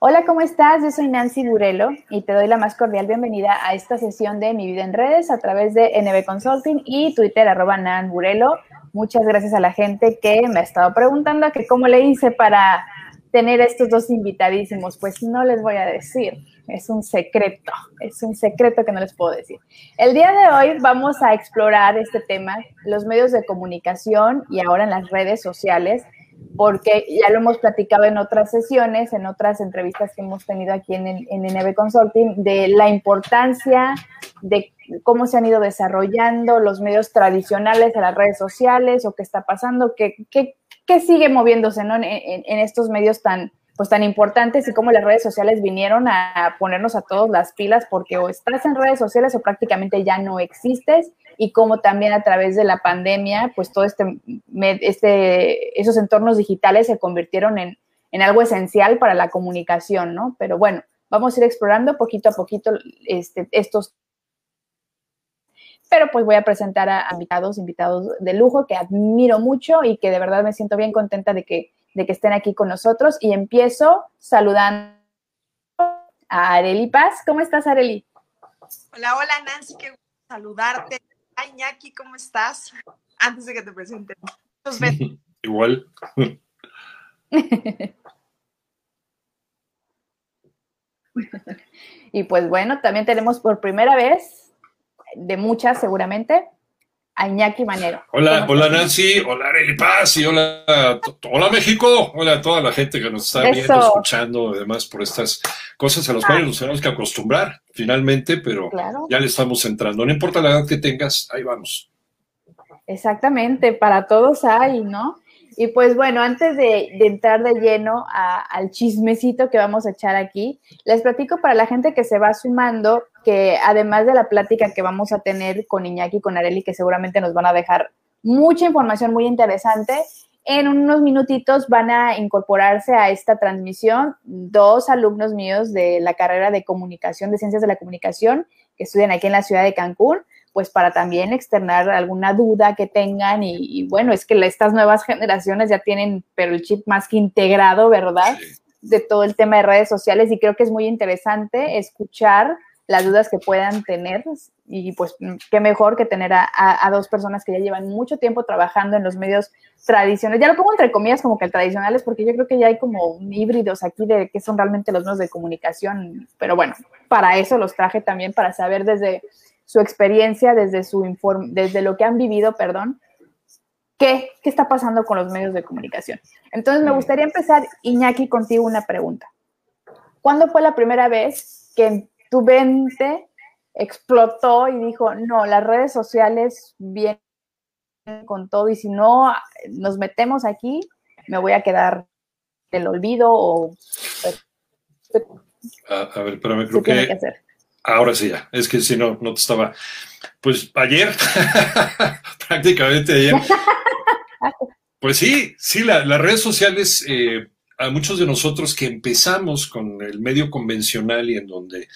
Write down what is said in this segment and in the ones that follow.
Hola, ¿cómo estás? Yo soy Nancy Burelo y te doy la más cordial bienvenida a esta sesión de Mi Vida en Redes a través de NB Consulting y Twitter arroba Nan Burelo. Muchas gracias a la gente que me ha estado preguntando cómo le hice para tener estos dos invitadísimos. Pues no les voy a decir, es un secreto, es un secreto que no les puedo decir. El día de hoy vamos a explorar este tema, los medios de comunicación y ahora en las redes sociales porque ya lo hemos platicado en otras sesiones, en otras entrevistas que hemos tenido aquí en, en NB Consulting, de la importancia de cómo se han ido desarrollando los medios tradicionales de las redes sociales o qué está pasando, qué, qué, qué sigue moviéndose ¿no? en, en, estos medios tan, pues, tan importantes y cómo las redes sociales vinieron a ponernos a todos las pilas porque o estás en redes sociales o prácticamente ya no existes y cómo también a través de la pandemia, pues todo este, este esos entornos digitales se convirtieron en, en, algo esencial para la comunicación, ¿no? Pero bueno, vamos a ir explorando poquito a poquito este, estos. Pero pues voy a presentar a invitados, invitados de lujo que admiro mucho y que de verdad me siento bien contenta de que, de que estén aquí con nosotros. Y empiezo saludando a Areli Paz. ¿Cómo estás, Areli? Hola, hola, Nancy, qué gusto saludarte. Ay, Iñaki, ¿cómo estás? Antes de que te presente. Igual. y pues bueno, también tenemos por primera vez, de muchas seguramente, a Iñaki Manero. Hola, hola Nancy, hola Arely Paz y hola, hola México, hola a toda la gente que nos está viendo, escuchando, además por estas cosas a las cuales nos tenemos que acostumbrar finalmente, pero ya le estamos entrando. No importa la edad que tengas, ahí vamos. Exactamente, para todos hay, ¿no? Y pues bueno, antes de, entrar de lleno al chismecito que vamos a echar aquí, les platico para la gente que se va sumando que además de la plática que vamos a tener con Iñaki y con Areli, que seguramente nos van a dejar mucha información muy interesante, en unos minutitos van a incorporarse a esta transmisión dos alumnos míos de la carrera de comunicación, de ciencias de la comunicación, que estudian aquí en la ciudad de Cancún pues para también externar alguna duda que tengan y, bueno, es que estas nuevas generaciones ya tienen, pero el chip más que integrado, ¿verdad? De todo el tema de redes sociales y creo que es muy interesante escuchar las dudas que puedan tener y pues qué mejor que tener a, dos personas que ya llevan mucho tiempo trabajando en los medios tradicionales. Ya lo pongo entre comillas como que tradicionales porque yo creo que ya hay como híbridos aquí de qué son realmente los medios de comunicación, pero bueno, para eso los traje también para saber desde su experiencia, desde, su desde lo que han vivido, perdón, ¿qué, ¿qué está pasando con los medios de comunicación? Entonces, me gustaría empezar, Iñaki, contigo una pregunta. ¿Cuándo fue la primera vez que tu mente explotó y dijo, no, las redes sociales vienen con todo y si no nos metemos aquí, me voy a quedar del olvido o... A, ver, pero me creo que, que Ahora sí ya, es que si no, no te estaba. Pues ayer, prácticamente ayer. Pues sí, sí, las redes sociales, eh, a muchos de nosotros que empezamos con el medio convencional y en donde,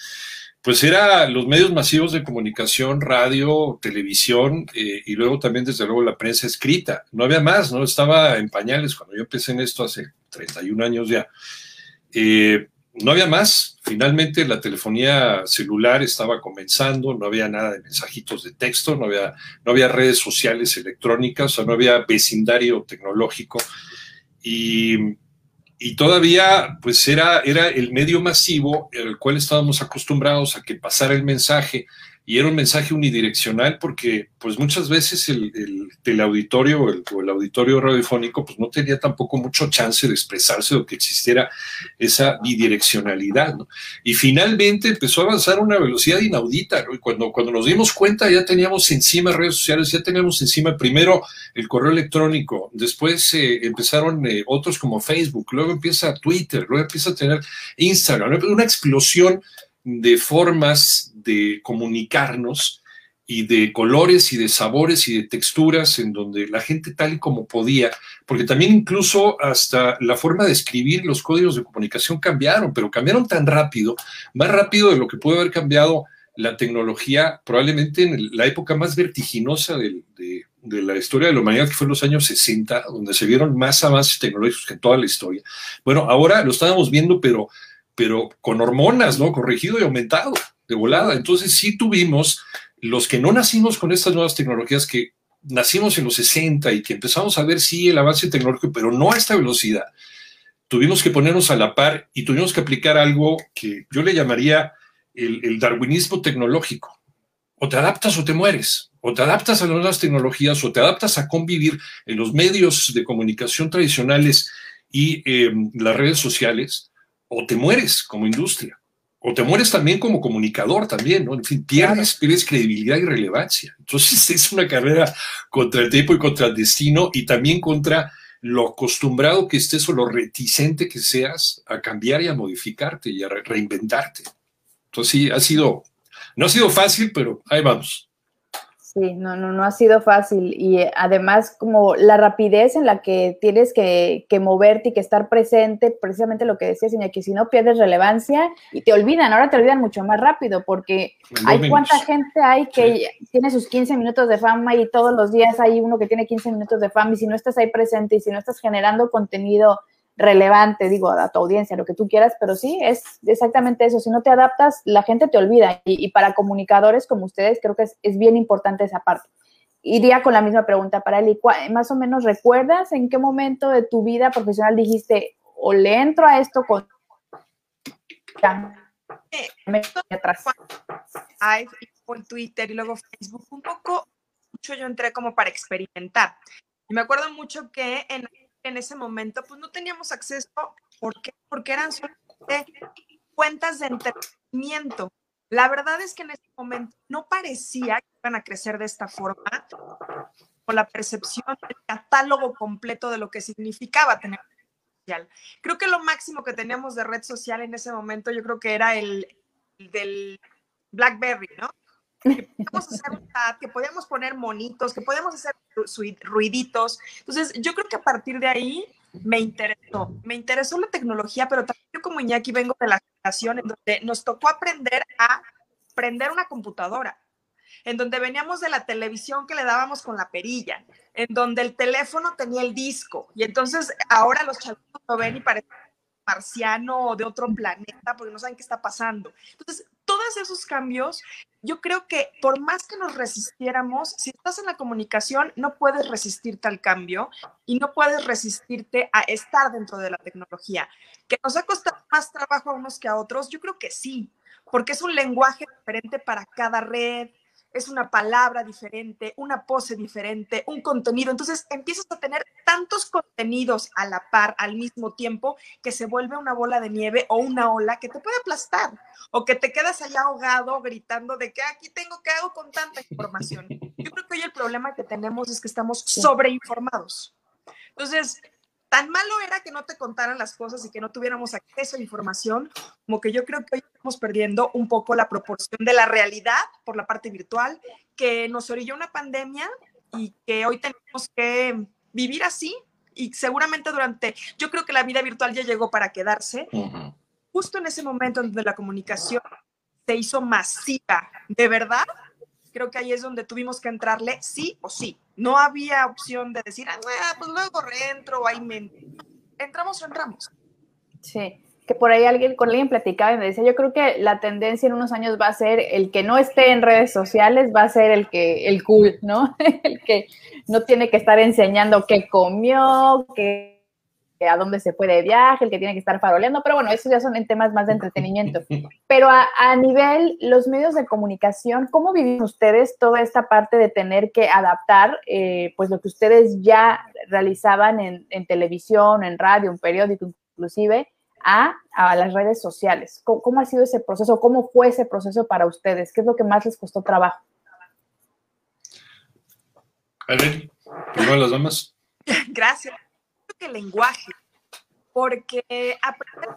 pues era los medios masivos de comunicación, radio, televisión eh, y luego también desde luego la prensa escrita. No había más, ¿no? Estaba en pañales cuando yo empecé en esto hace 31 años ya. Eh, no había más. Finalmente la telefonía celular estaba comenzando, no había nada de mensajitos de texto, no había, no había redes sociales electrónicas, o sea, no había vecindario tecnológico. Y, y todavía, pues era, era el medio masivo al cual estábamos acostumbrados a que pasara el mensaje y era un mensaje unidireccional porque pues muchas veces el, el teleauditorio el, o el auditorio radiofónico pues no tenía tampoco mucho chance de expresarse o que existiera esa bidireccionalidad. ¿no? Y finalmente empezó a avanzar a una velocidad inaudita ¿no? y cuando, cuando nos dimos cuenta ya teníamos encima redes sociales, ya teníamos encima primero el correo electrónico, después eh, empezaron eh, otros como Facebook, luego empieza Twitter, luego empieza a tener Instagram, una explosión de formas de comunicarnos y de colores y de sabores y de texturas en donde la gente tal y como podía, porque también incluso hasta la forma de escribir los códigos de comunicación cambiaron, pero cambiaron tan rápido, más rápido de lo que pudo haber cambiado la tecnología probablemente en la época más vertiginosa de, de, la historia de la humanidad, que fue en los años 60, donde se vieron más avances tecnológicos que en toda la historia. Bueno, ahora lo estábamos viendo, pero pero con hormonas, ¿no? Corregido y aumentado de volada. Entonces sí tuvimos los que no nacimos con estas nuevas tecnologías, que nacimos en los 60 y que empezamos a ver sí el avance tecnológico, pero no a esta velocidad. Tuvimos que ponernos a la par y tuvimos que aplicar algo que yo le llamaría el, darwinismo tecnológico. O te adaptas o te mueres o te adaptas a las nuevas tecnologías o te adaptas a convivir en los medios de comunicación tradicionales y em, las redes sociales, o te mueres como industria, o te mueres también como comunicador también, ¿no? En fin, pierdes, pierdes credibilidad y relevancia. Entonces es una carrera contra el tiempo y contra el destino y también contra lo acostumbrado que estés o lo reticente que seas a cambiar y a modificarte y a reinventarte. Entonces sí, ha sido, no ha sido fácil, pero ahí vamos. Sí, no, no, no ha sido fácil. Y eh, además, como la rapidez en la que tienes que, moverte y que estar presente, precisamente lo que decías, que si no pierdes relevancia y te olvidan, ahora te olvidan mucho más rápido, porque hay cuánta gente hay que tiene sus 15 minutos de fama y todos los días hay uno que tiene 15 minutos de fama y si no estás ahí presente y si no estás generando contenido relevante, digo, a tu audiencia, lo que tú quieras, pero sí, es exactamente eso. Si no te adaptas, la gente te olvida. Y, para comunicadores como ustedes, creo que es, bien importante esa parte. Iría con la misma pregunta para Eli. Más o menos, ¿recuerdas en qué momento de tu vida profesional dijiste, o le entro a esto con... atrás. por Twitter y luego Facebook, un poco, mucho yo entré como para experimentar. Y me acuerdo mucho que en en ese momento, pues no teníamos acceso. ¿Por qué? Porque eran solamente cuentas de entretenimiento. La verdad es que en ese momento no parecía que iban a crecer de esta forma, con la percepción del catálogo completo de lo que significaba tener social. Creo que lo máximo que teníamos de red social en ese momento, yo creo que era el, el del BlackBerry, ¿no? Que podíamos hacer un chat, que podíamos poner monitos, que podíamos hacer ruiditos. Entonces, yo creo que a partir de ahí me interesó. Me interesó la tecnología, pero también yo como Iñaki vengo de la generación en donde nos tocó aprender a prender una computadora, en donde veníamos de la televisión que le dábamos con la perilla, en donde el teléfono tenía el disco, y entonces ahora los chavos lo ven y parecen marciano o de otro planeta porque no saben qué está pasando. Entonces, todos esos cambios, yo creo que por más que nos resistiéramos, si estás en la comunicación, no puedes resistirte al cambio y no puedes resistirte a estar dentro de la tecnología. ¿Que nos ha costado más trabajo a unos que a otros? Yo creo que sí, porque es un lenguaje diferente para cada red, es una palabra diferente, una pose diferente, un contenido. Entonces empiezas a tener tantos contenidos a la par al mismo tiempo que se vuelve una bola de nieve o una ola que te puede aplastar o que te quedas allá ahogado gritando de que aquí tengo que hago con tanta información. Yo creo que hoy el problema que tenemos es que estamos sobreinformados. Entonces, tan malo era que no te contaran las cosas y que no tuviéramos acceso a información, como que yo creo que hoy estamos perdiendo un poco la proporción de la realidad por la parte virtual, que nos orilló una pandemia y que hoy tenemos que vivir así. Y seguramente durante, yo creo que la vida virtual ya llegó para quedarse, justo en ese momento donde la comunicación se hizo masiva, de verdad, creo que ahí es donde tuvimos que entrarle sí o sí. No había opción de decir, ah, pues luego reentro ahí me... Entramos o entramos. Sí, que por ahí alguien, con alguien platicaba y me decía, yo creo que la tendencia en unos años va a ser el que no esté en redes sociales, va a ser el que, el cool, ¿no? el que no tiene que estar enseñando qué comió, qué a dónde se puede de viaje, el que tiene que estar faroleando, pero bueno, esos ya son en temas más de entretenimiento. Pero a, nivel, los medios de comunicación, ¿cómo viven ustedes toda esta parte de tener que adaptar, eh, pues lo que ustedes ya realizaban en, televisión, en radio, en periódico inclusive, a, las redes sociales? ¿Cómo, ha sido ese proceso? ¿Cómo fue ese proceso para ustedes? ¿Qué es lo que más les costó trabajo? A ver, primero las damas. Gracias el lenguaje, porque aprender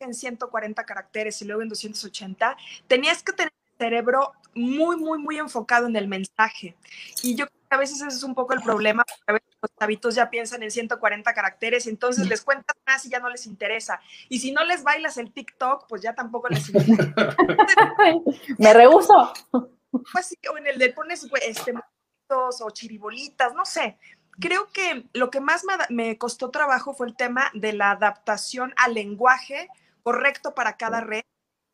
en 140 caracteres y luego en 280, tenías que tener el cerebro muy, muy, muy enfocado en el mensaje. Y yo creo que a veces ese es un poco el problema, porque a veces los chavitos ya piensan en 140 caracteres, entonces les cuentas más y ya no les interesa. Y si no les bailas el TikTok, pues ya tampoco les interesa. Me rehuso. Pues sí, o en el de pones este, o chiribolitas, no sé creo que lo que más me, costó trabajo fue el tema de la adaptación al lenguaje correcto para cada red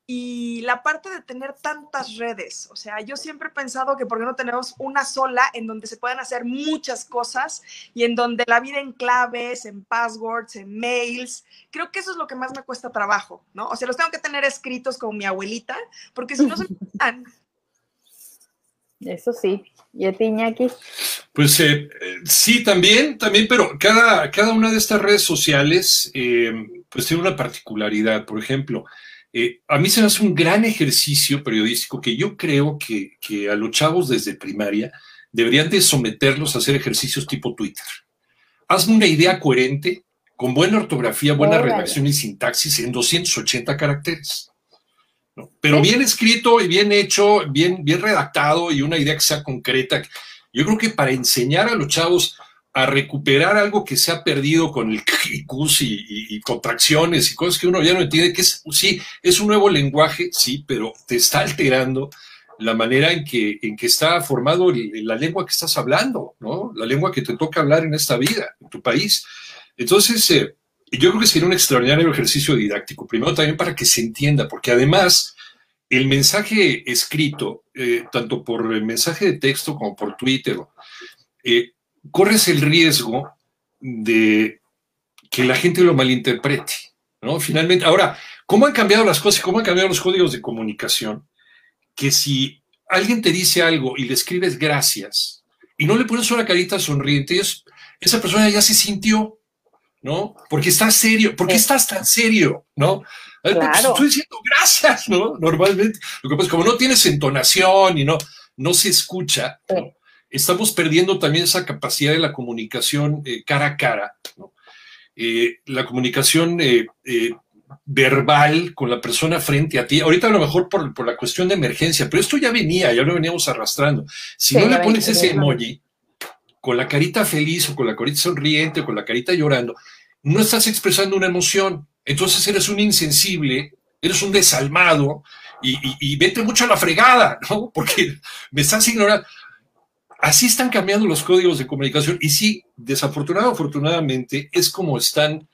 y la parte de tener tantas redes, o sea, yo siempre he pensado que por qué no tenemos una sola en donde se puedan hacer muchas cosas y en donde la vida en claves, en passwords, en mails, creo que eso es lo que más me cuesta trabajo, ¿no? O sea, los tengo que tener escritos como mi abuelita, porque si no se me Eso sí. ¿Y a ti, Iñaki? Pues eh, sí, también, también, pero cada, cada una de estas redes sociales eh, pues tiene una particularidad. Por ejemplo, eh, a mí se me hace un gran ejercicio periodístico que yo creo que, a los chavos desde primaria deberían de someterlos a hacer ejercicios tipo Twitter. Hazme una idea coherente, con buena ortografía, buena redacción y sintaxis en 280 caracteres. Pero bien escrito y bien hecho, bien, bien redactado y una idea que sea concreta. Yo creo que para enseñar a los chavos a recuperar algo que se ha perdido con el IQs y, contracciones y cosas que uno ya no entiende, que es, sí, es un nuevo lenguaje, sí, pero te está alterando la manera en que, en que está formado la lengua que estás hablando, ¿no? La lengua que te toca hablar en esta vida, en tu país. Entonces, eh, yo creo que sería un extraordinario ejercicio didáctico, primero también para que se entienda, porque además el mensaje escrito, eh, tanto por el mensaje de texto como por Twitter, eh, corres el riesgo de que la gente lo malinterprete, ¿no? Finalmente, ahora, ¿cómo han cambiado las cosas? ¿Cómo han cambiado los códigos de comunicación? Que si alguien te dice algo y le escribes gracias y no le pones una carita sonriente, esa persona ya se sintió, ¿no? Porque estás serio, ¿por qué estás tan serio, no? Claro. Estoy diciendo gracias, ¿no? Normalmente. Lo que pasa es como no tienes entonación y no, no se escucha, estamos perdiendo también esa capacidad de la comunicación eh, cara a cara, eh, la comunicación eh, verbal con la persona frente a ti. Ahorita a lo mejor por, la cuestión de emergencia, pero esto ya venía, ya lo veníamos arrastrando. Si no le pones ese emoji con la carita feliz o con la carita sonriente o con la carita llorando, no estás expresando una emoción. Entonces eres un insensible, eres un desalmado y, vete mucho a la fregada, ¿no? Porque me estás ignorando así están cambiando los códigos de comunicación y sí, desafortunadamente, afortunadamente, es como están,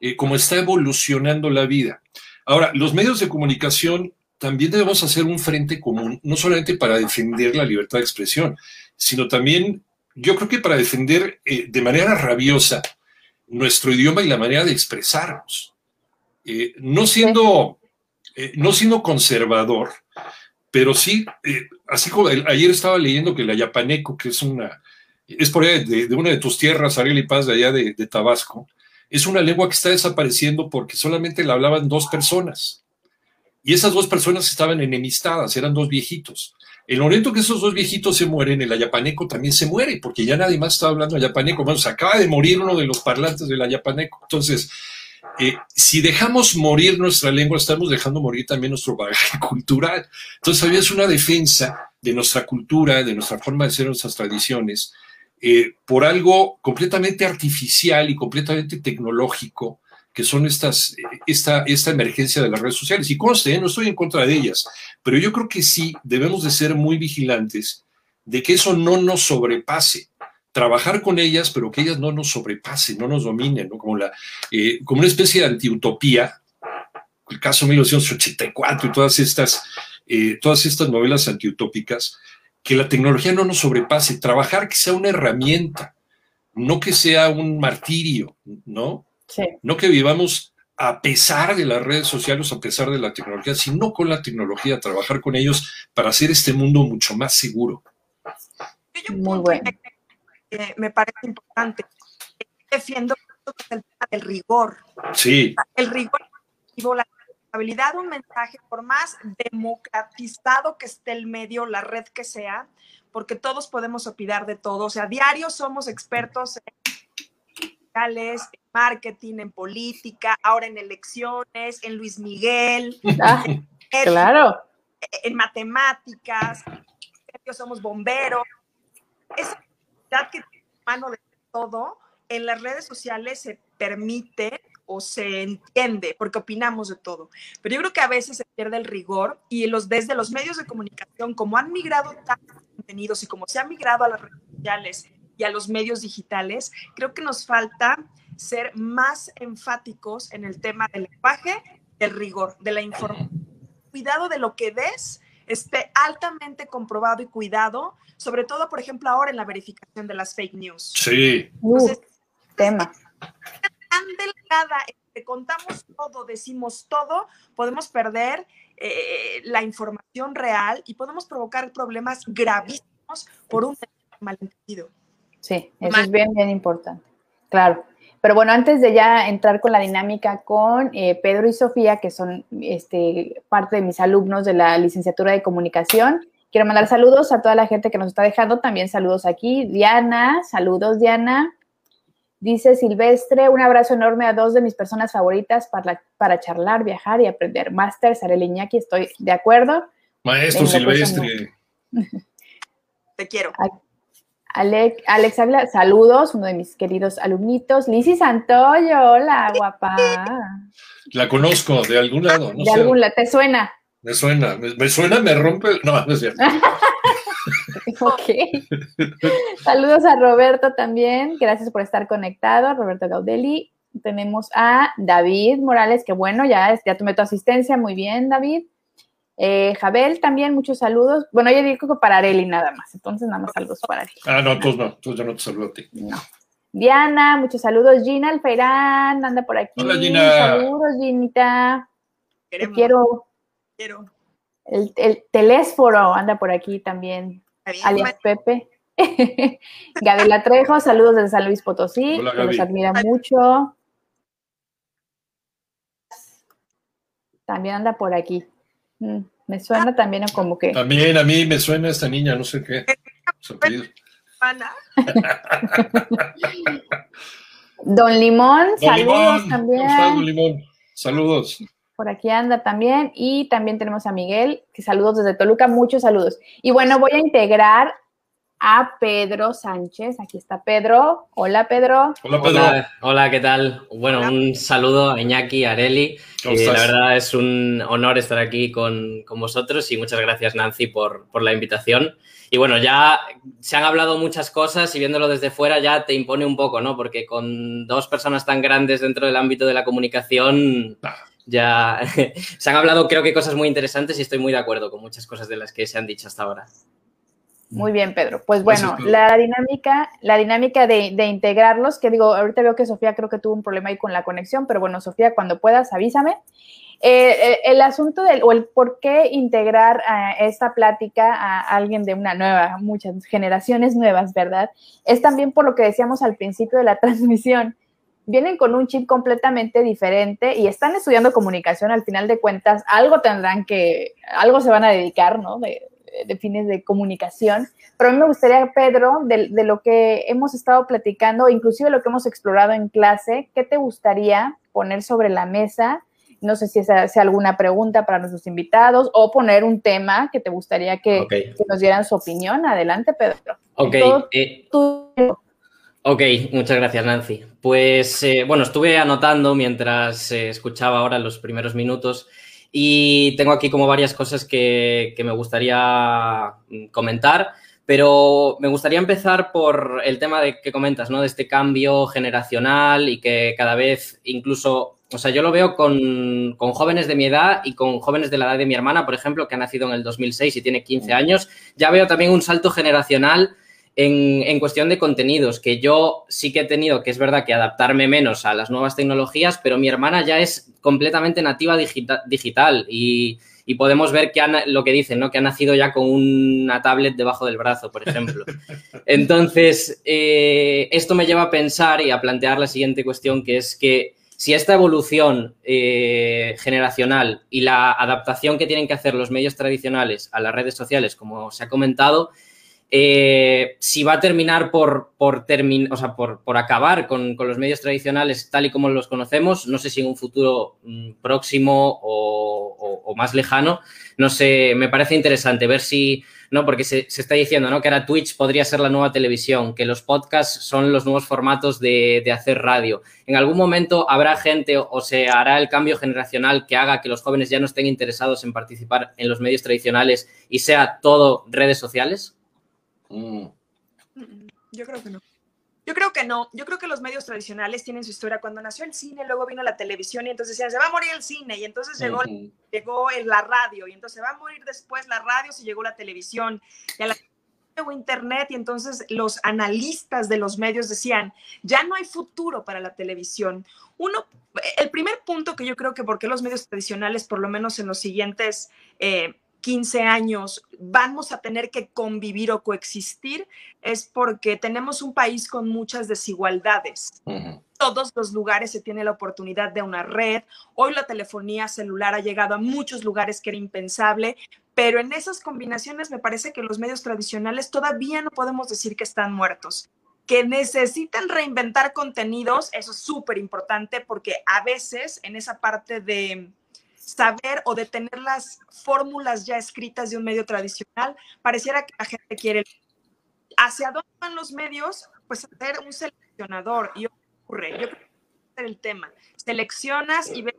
eh, como está evolucionando la vida. Ahora, los medios de comunicación también debemos hacer un frente común, no solamente para defender la libertad de expresión, sino también, yo creo que para defender eh, de manera rabiosa nuestro idioma y la manera de expresarnos. Eh, no siendo, no siendo conservador, pero sí, eh, así como ayer estaba leyendo que la yapaneco, que es una, es por ahí de, una de tus tierras, Ariel y Paz, de allá de, Tabasco, es una lengua que está desapareciendo porque solamente la hablaban dos personas. Y esas dos personas estaban enemistadas, eran dos viejitos. El momento que esos dos viejitos se mueren, el ayapaneco también se muere, porque ya nadie más está hablando ayapaneco. Bueno, se acaba de morir uno de los parlantes del ayapaneco. Entonces, eh, si dejamos morir nuestra lengua, estamos dejando morir también nuestro bagaje cultural. Entonces, había una defensa de nuestra cultura, de nuestra forma de ser, nuestras tradiciones, eh, por algo completamente artificial y completamente tecnológico, que son estas, esta, esta emergencia de las redes sociales. Y conste, no estoy en contra de ellas, pero yo creo que sí debemos de ser muy vigilantes de que eso no nos sobrepase trabajar con ellas, pero que ellas no nos sobrepasen, no nos dominen, ¿no? Como, la, eh, como una especie de antiutopía, el caso 1984 y todas estas, eh, todas estas novelas antiutópicas, que la tecnología no nos sobrepase, trabajar que sea una herramienta, no que sea un martirio, ¿no? No que vivamos a pesar de las redes sociales, a pesar de la tecnología, sino con la tecnología, trabajar con ellos para hacer este mundo mucho más seguro. Muy bueno me parece importante. Defiendo el, el rigor. Sí. El rigor la responsabilidad de un mensaje, por más democratizado que esté el medio, la red que sea, porque todos podemos opinar de todo. O sea, diario somos expertos en marketing, en política, ahora en elecciones, en Luis Miguel. Ah, claro. En, matemáticas, somos bomberos. Esa que mano de todo, en las redes sociales se permite o se entiende, porque opinamos de todo. Pero yo creo que a veces se pierde el rigor y los, desde los medios de comunicación, como han migrado tantos contenidos y como se ha migrado a las redes sociales y a los medios digitales, creo que nos falta ser más enfáticos en el tema del lenguaje del rigor, de la información. Cuidado de lo que ves esté altamente comprobado y cuidado, sobre todo, por ejemplo, ahora en la verificación de las fake news. Sí. Entonces, tema. Tan delgada, que contamos todo, decimos todo, podemos perder eh, la información real y podemos provocar problemas gravísimos por un malentendido. Sí, eso es bien, bien importante. Claro. Pero bueno, antes de ya entrar con la dinámica con eh, Pedro y Sofía, que son este, parte de mis alumnos de la licenciatura de comunicación, quiero mandar saludos a toda la gente que nos está dejando. También saludos aquí. Diana, saludos Diana. Dice Silvestre, un abrazo enorme a dos de mis personas favoritas para, para charlar, viajar y aprender. Master, Sarel Iñaki, estoy de acuerdo. Maestro Silvestre. Te quiero. Alex, Alex Ávila, saludos, uno de mis queridos alumnitos. Lizzy Santoyo, hola, guapa. La conozco de algún lado, no De algún lado, ¿te suena? Me suena, me, suena, me rompe. No, no es cierto. ok. Saludos a Roberto también. Gracias por estar conectado, Roberto Gaudelli. Tenemos a David Morales, que bueno, ya, ya tomé tu asistencia. Muy bien, David. Eh, Jabel también, muchos saludos. Bueno, yo digo que para Areli nada más, entonces nada más saludos para Areli. Ah, no, tú no, tú ya no te saludo a ti. No. Diana, muchos saludos. Gina Alferán, anda por aquí. Hola, Gina. Saludos, Ginita. Te quiero. Quiero. El, el telésforo anda por aquí también. alias Pepe. Gabriela Trejo, saludos desde San Luis Potosí, que nos admira mucho. También anda por aquí. Mm, me suena también como que. También a mí me suena esta niña, no sé qué. Don Limón, saludos también. Don Limón? Saludos. Por aquí anda también. Y también tenemos a Miguel, que saludos desde Toluca, muchos saludos. Y bueno, voy a integrar a Pedro Sánchez. Aquí está Pedro. Hola, Pedro. Hola, Pedro. Hola, ¿qué tal? Bueno, un saludo a Iñaki, a Areli. Eh, la verdad es un honor estar aquí con, vosotros y muchas gracias, Nancy, por, la invitación. Y bueno, ya se han hablado muchas cosas y viéndolo desde fuera ya te impone un poco, ¿no? Porque con dos personas tan grandes dentro del ámbito de la comunicación ah. ya se han hablado creo que cosas muy interesantes y estoy muy de acuerdo con muchas cosas de las que se han dicho hasta ahora. Muy bien, Pedro. Pues bueno, la dinámica, la dinámica de, integrarlos, que digo, ahorita veo que Sofía creo que tuvo un problema ahí con la conexión, pero bueno, Sofía, cuando puedas, avísame. Eh, eh, el asunto del, o el por qué integrar a esta plática a alguien de una nueva, muchas generaciones nuevas, ¿verdad? Es también por lo que decíamos al principio de la transmisión. Vienen con un chip completamente diferente y están estudiando comunicación, al final de cuentas, algo tendrán que, algo se van a dedicar, ¿no? de fines de comunicación, pero a mí me gustaría, Pedro, de, lo que hemos estado platicando, inclusive lo que hemos explorado en clase, ¿qué te gustaría poner sobre la mesa? No sé si sea alguna pregunta para nuestros invitados o poner un tema que te gustaría que, nos dieran su opinión. Adelante, Pedro. Ok. Eh, ok, muchas gracias, Nancy. Pues eh, bueno, estuve anotando mientras eh, escuchaba ahora los primeros minutos y tengo aquí como varias cosas que, me gustaría mm, comentar, pero me gustaría empezar por el tema de que comentas, ¿no? De este cambio generacional y que cada vez incluso, o sea, yo lo veo con, con, jóvenes de mi edad y con jóvenes de la edad de mi hermana, por ejemplo, que ha nacido en el 2006 y tiene 15 años, ya veo también un salto generacional en, cuestión de contenidos, que yo sí que he tenido, que es verdad que adaptarme menos a las nuevas tecnologías, pero mi hermana ya es completamente nativa digital y, podemos ver que lo que dicen, ¿no? Que ha nacido ya con una tablet debajo del brazo, por ejemplo. Entonces, eh, esto me lleva a pensar y a plantear la siguiente cuestión, que es que si esta evolución eh, generacional y la adaptación que tienen que hacer los medios tradicionales a las redes sociales, como se ha comentado, eh, si va a terminar por, por, o sea, por, por acabar con, con, los medios tradicionales tal y como los conocemos, no sé si en un futuro mm, próximo o, más lejano, no sé, me parece interesante ver si, ¿no? Porque se, se, está diciendo, ¿no? Que ahora Twitch podría ser la nueva televisión, que los podcasts son los nuevos formatos de, de hacer radio. En algún momento habrá gente o se hará el cambio generacional que haga que los jóvenes ya no estén interesados en participar en los medios tradicionales y sea todo redes sociales. Mm. Yo creo que no. Yo creo que no. Yo creo que los medios tradicionales tienen su historia. Cuando nació el cine, luego vino la televisión y entonces decían, se va a morir el cine. Y entonces llegó, llegó la radio. Y entonces se va a morir después la radio si llegó la televisión. Y a la llegó internet y entonces los analistas de los medios decían, ya no hay futuro para la televisión. Uno, el primer punto que yo creo que porque los medios tradicionales, por lo menos en los siguientes... Eh, 15 años vamos a tener que convivir o coexistir es porque tenemos un país con muchas desigualdades. Todos los lugares se tiene la oportunidad de una red. Hoy la telefonía celular ha llegado a muchos lugares que era impensable, pero en esas combinaciones me parece que los medios tradicionales todavía no podemos decir que están muertos que necesitan reinventar contenidos, eso es súper importante porque a veces en esa parte de, saber o de tener las fórmulas ya escritas de un medio tradicional, pareciera que la gente quiere. ¿Hacia dónde van los medios? Pues ser un seleccionador. Y ocurre, yo creo que es el tema. Seleccionas y ves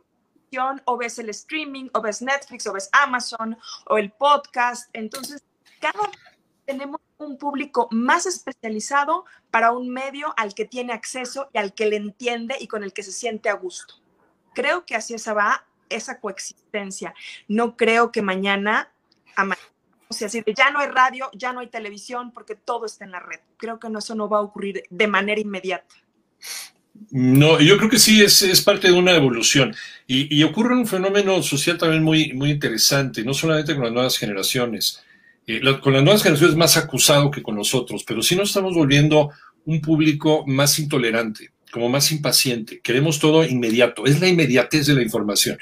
o ves el streaming, o ves Netflix, o ves Amazon, o el podcast. Entonces, cada vez tenemos un público más especializado para un medio al que tiene acceso y al que le entiende y con el que se siente a gusto. Creo que así se va esa coexistencia. No creo que mañana, o sea, ya no hay radio, ya no hay televisión, porque todo está en la red. Creo que eso no va a ocurrir de manera inmediata. No, yo creo que sí, es, es parte de una evolución. Y, ocurre un fenómeno social también muy, muy interesante, no solamente con las nuevas generaciones. Eh, con las nuevas generaciones es más acusado que con nosotros, pero sí nos estamos volviendo un público más intolerante como más impaciente, queremos todo inmediato, es la inmediatez de la información.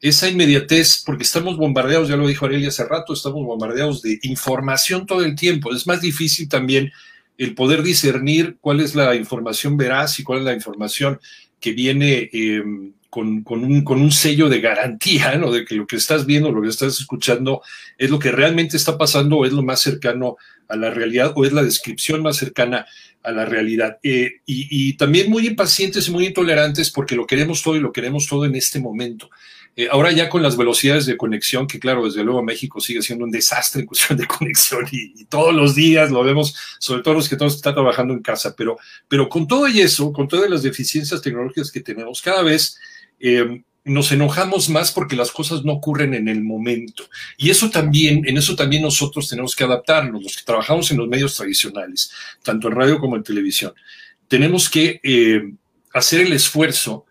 Esa inmediatez, porque estamos bombardeados, ya lo dijo Arelia hace rato, estamos bombardeados de información todo el tiempo. Es más difícil también el poder discernir cuál es la información veraz y cuál es la información que viene em, con, un, con, un, sello de garantía, ¿no? De que lo que estás viendo, lo que estás escuchando es lo que realmente está pasando o es lo más cercano a la realidad o es la descripción más cercana a la realidad. Eh, y, también muy impacientes y muy intolerantes porque lo queremos todo y lo queremos todo en este momento. Eh, ahora ya con las velocidades de conexión, que claro, desde luego México sigue siendo un desastre en cuestión de conexión y, todos los días lo vemos, sobre todo los que todos están trabajando en casa, pero, pero con todo y eso, con todas las deficiencias tecnológicas que tenemos, cada vez... Eh, nos enojamos más porque las cosas no ocurren en el momento. Y eso también, en eso también nosotros tenemos que adaptarnos, los que trabajamos en los medios tradicionales, tanto en radio como en televisión. Tenemos que eh, hacer el esfuerzo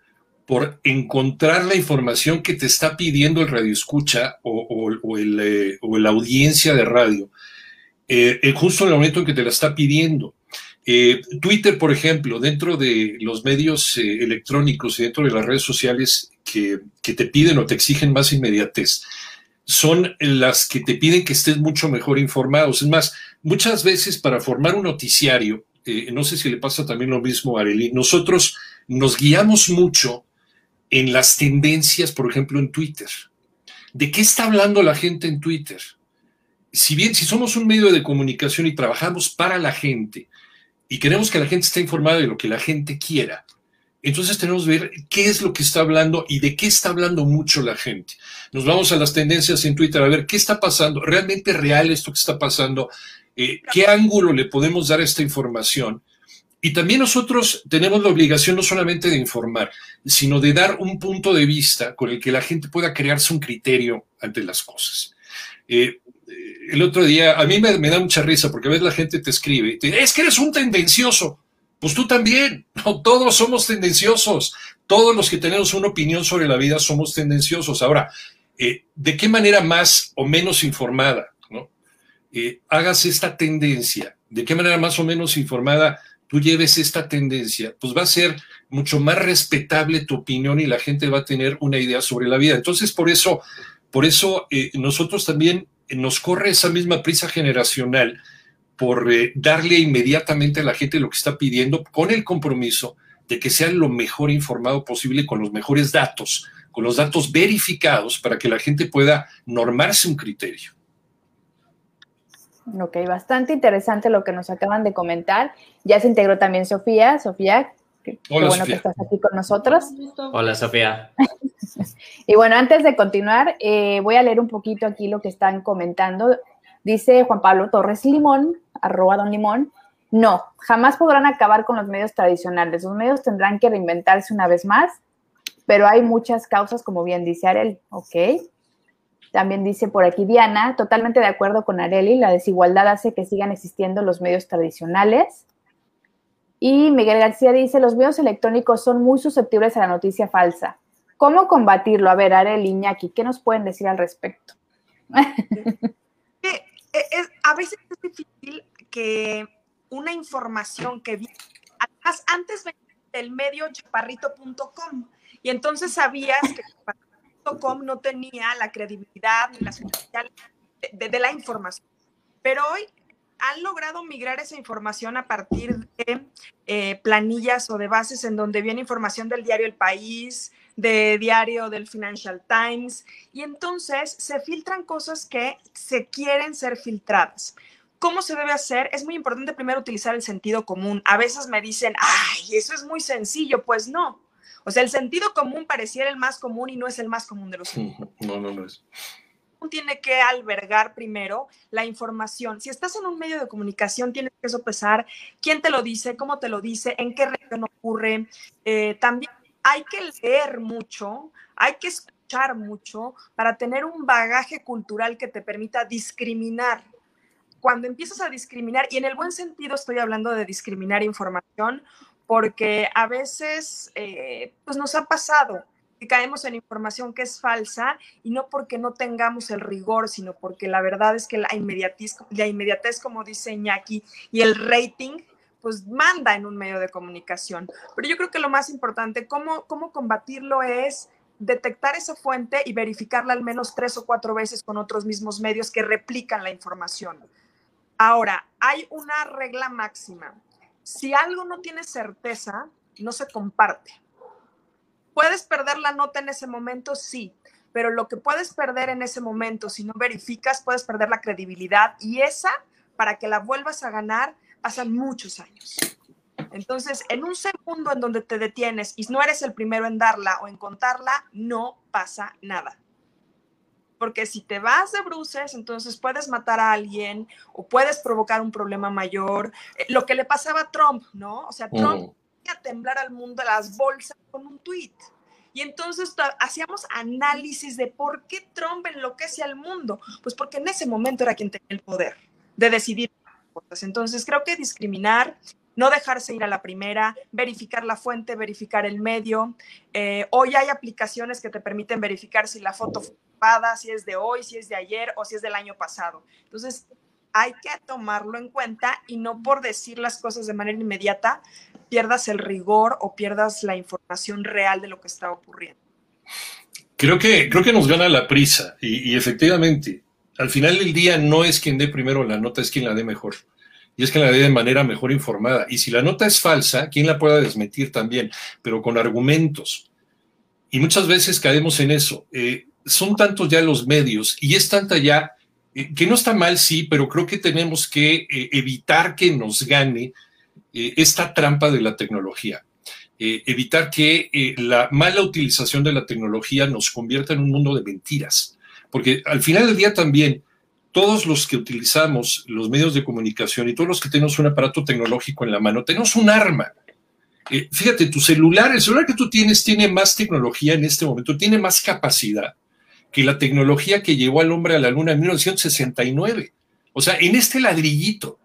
por encontrar la información que te está pidiendo el radio escucha o, el, eh, la audiencia de radio, eh, justo en el momento en que te la está pidiendo. Twitter, por ejemplo, dentro de los medios electrónicos y dentro de las redes sociales, que, te piden o te exigen más inmediatez son las que te piden que estés mucho mejor informado. Es más, muchas veces para formar un noticiario, eh, no sé si le pasa también lo mismo a Arely, nosotros nos guiamos mucho en las tendencias, por ejemplo, en Twitter. ¿De qué está hablando la gente en Twitter? Si bien, si somos un medio de comunicación y trabajamos para la gente y queremos que la gente esté informada de lo que la gente quiera, entonces tenemos que ver qué es lo que está hablando y de qué está hablando mucho la gente. Nos vamos a las tendencias en Twitter a ver qué está pasando, realmente real esto que está pasando, eh, qué ángulo le podemos dar a esta información. Y también nosotros tenemos la obligación no solamente de informar, sino de dar un punto de vista con el que la gente pueda crearse un criterio ante las cosas. Eh, el otro día, a mí me, da mucha risa porque a veces la gente te escribe, te dice, es que eres un tendencioso pues tú también, todos somos tendenciosos, todos los que tenemos una opinión sobre la vida somos tendenciosos. Ahora, eh, ¿de qué manera más o menos informada. Eh, hagas esta tendencia? ¿De qué manera más o menos informada tú lleves esta tendencia? Pues va a ser mucho más respetable tu opinión y la gente va a tener una idea sobre la vida. Entonces, por eso, por eso eh, nosotros también nos corre esa misma prisa generacional por eh, darle inmediatamente a la gente lo que está pidiendo con el compromiso de que sea lo mejor informado posible con los mejores datos, con los datos verificados para que la gente pueda normarse un criterio. Ok, bastante interesante lo que nos acaban de comentar. Ya se integró también Sofía. Sofía, qué, bueno que estás aquí con nosotros. Hola, Sofía. y bueno, antes de continuar, eh, voy a leer un poquito aquí lo que están comentando. Dice Juan Pablo Torres Limón, arroba don Limón, No, jamás podrán acabar con los medios tradicionales. Los medios tendrán que reinventarse una vez más, pero hay muchas causas, como bien dice Areli, ¿ok? También dice por aquí Diana, totalmente de acuerdo con Areli, la desigualdad hace que sigan existiendo los medios tradicionales. Y Miguel García dice, los medios electrónicos son muy susceptibles a la noticia falsa. ¿Cómo combatirlo? A ver, Areli, Iñaki, ¿qué nos pueden decir al respecto? a veces es difícil que una información que además antes venía del medio chaparrito.com y entonces sabías que chaparrito.com no tenía la credibilidad ni la de, de la información. Pero hoy han logrado migrar esa información a partir de eh, planillas o de bases en donde viene información del diario El País, de diario del Financial Times, y entonces se filtran cosas que se quieren ser filtradas. ¿Cómo se debe hacer? Es muy importante primero utilizar el sentido común. A veces me dicen, ay, eso es muy sencillo. Pues no. O sea, el sentido común pareciera el más común y no es el más común de los. No, no, no es tiene que albergar primero la información. Si estás en un medio de comunicación, tienes que sopesar quién te lo dice, cómo te lo dice, en qué región ocurre. Eh, también hay que leer mucho, hay que escuchar mucho para tener un bagaje cultural que te permita discriminar. Cuando empiezas a discriminar, y en el buen sentido estoy hablando de discriminar información, porque a veces eh, pues nos ha pasado que caemos en información que es falsa y no porque no tengamos el rigor, sino porque la verdad es que la inmediatez, la inmediatez como dice Iñaki, y el rating pues manda en un medio de comunicación. Pero yo creo que lo más importante, cómo, cómo combatirlo es detectar esa fuente y verificarla al menos tres o cuatro veces con otros mismos medios que replican la información. Ahora, hay una regla máxima. Si algo no tiene certeza, no se comparte. ¿Puedes perder la nota en ese momento? Sí, pero lo que puedes perder en ese momento, si no verificas, puedes perder la credibilidad y esa, para que la vuelvas a ganar, pasan muchos años. Entonces, en un segundo en donde te detienes y no eres el primero en darla o en contarla, no pasa nada. Porque si te vas de bruces, entonces puedes matar a alguien o puedes provocar un problema mayor. Eh, lo que le pasaba a Trump, ¿no? O sea, Trump a temblar al mundo las bolsas con un tweet. Y entonces hacíamos análisis de por qué Trump enloquece al mundo. Pues porque en ese momento era quien tenía el poder de decidir cosas. Entonces creo que discriminar, no dejarse ir a la primera, verificar la fuente, verificar el medio. Eh, hoy hay aplicaciones que te permiten verificar si la foto fue si es de hoy, si es de ayer o si es del año pasado. Entonces hay que tomarlo en cuenta y no por decir las cosas de manera inmediata pierdas el rigor o pierdas la información real de lo que está ocurriendo. Creo que, creo que nos gana la prisa y, efectivamente, al final del día no es quien dé primero la nota, es quien la dé mejor. Y es quien la dé de manera mejor informada. Y si la nota es falsa, quien la pueda desmentir también, pero con argumentos. Y muchas veces caemos en eso. Eh, son tantos ya los medios y es tanta ya, eh, que no está mal, sí, pero creo que tenemos que eh, evitar que nos gane eh, esta trampa de la tecnología. Eh, evitar que eh, la mala utilización de la tecnología nos convierta en un mundo de mentiras. Porque al final del día también, todos los que utilizamos los medios de comunicación y todos los que tenemos un aparato tecnológico en la mano, tenemos un arma. fíjate, tu celular, el celular que tú tienes tiene más tecnología en este momento, tiene más capacidad que la tecnología que llevó al hombre a la luna en 1969. O sea, en este ladrillito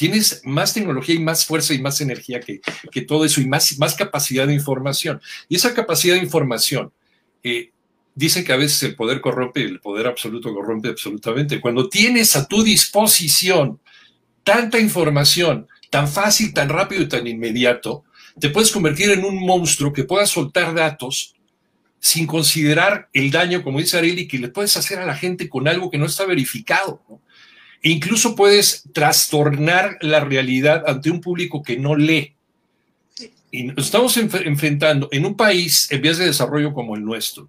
tienes más tecnología y más fuerza y más energía que, todo eso y más, más capacidad de información. Y esa capacidad de información, eh, dicen que a veces el poder corrompe el poder absoluto corrompe absolutamente. Cuando tienes a tu disposición tanta información, tan fácil, tan rápido y tan inmediato, te puedes convertir en un monstruo que pueda soltar datos sin considerar el daño, como dice Areli, que le puedes hacer a la gente con algo que no está verificado. ¿no? Incluso puedes trastornar la realidad ante un público que no lee. Y nos estamos enfrentando en un país en vías de desarrollo como el nuestro,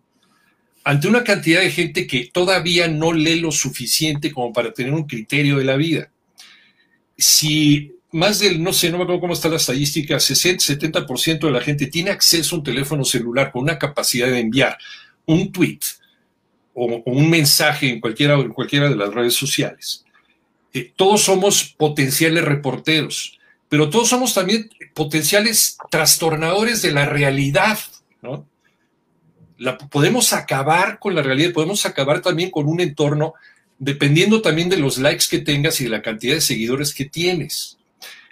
ante una cantidad de gente que todavía no lee lo suficiente como para tener un criterio de la vida. Si más del, no sé, no me acuerdo cómo está la estadística, 60, 70% de la gente tiene acceso a un teléfono celular con una capacidad de enviar un tweet o, un mensaje en cualquiera, en cualquiera de las redes sociales eh, todos somos potenciales reporteros. pero todos somos también potenciales trastornadores de la realidad, podemos acabar con la realidad, podemos acabar también con un entorno dependiendo también de los likes que tengas y de la cantidad de seguidores que tienes.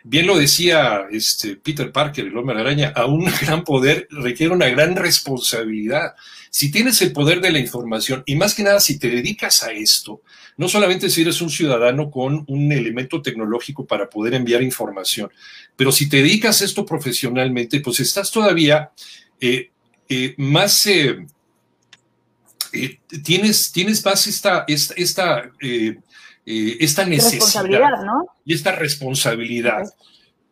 Bien lo decía este Peter Parker, el hombre araña, a un gran poder requiere una gran responsabilidad. Si tienes el poder de la información y más que nada si te dedicas a esto, no solamente si eres un ciudadano con un elemento tecnológico para poder enviar información, pero si te dedicas a esto profesionalmente, pues estás todavía eh, eh, más... Eh, tienes, tienes más esta, esta, esta esta necesidad y esta responsabilidad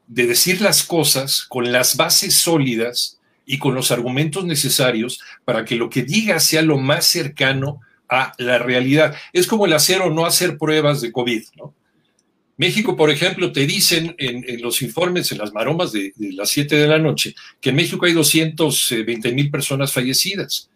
de decir las cosas con las bases sólidas y con los argumentos necesarios para que lo que diga sea lo más cercano a la realidad. Es como el hacer o no hacer pruebas de COVID, México, por ejemplo, te dicen en, los informes, en las maromas de, de, las 7 de la noche, que en México hay 220 mil personas fallecidas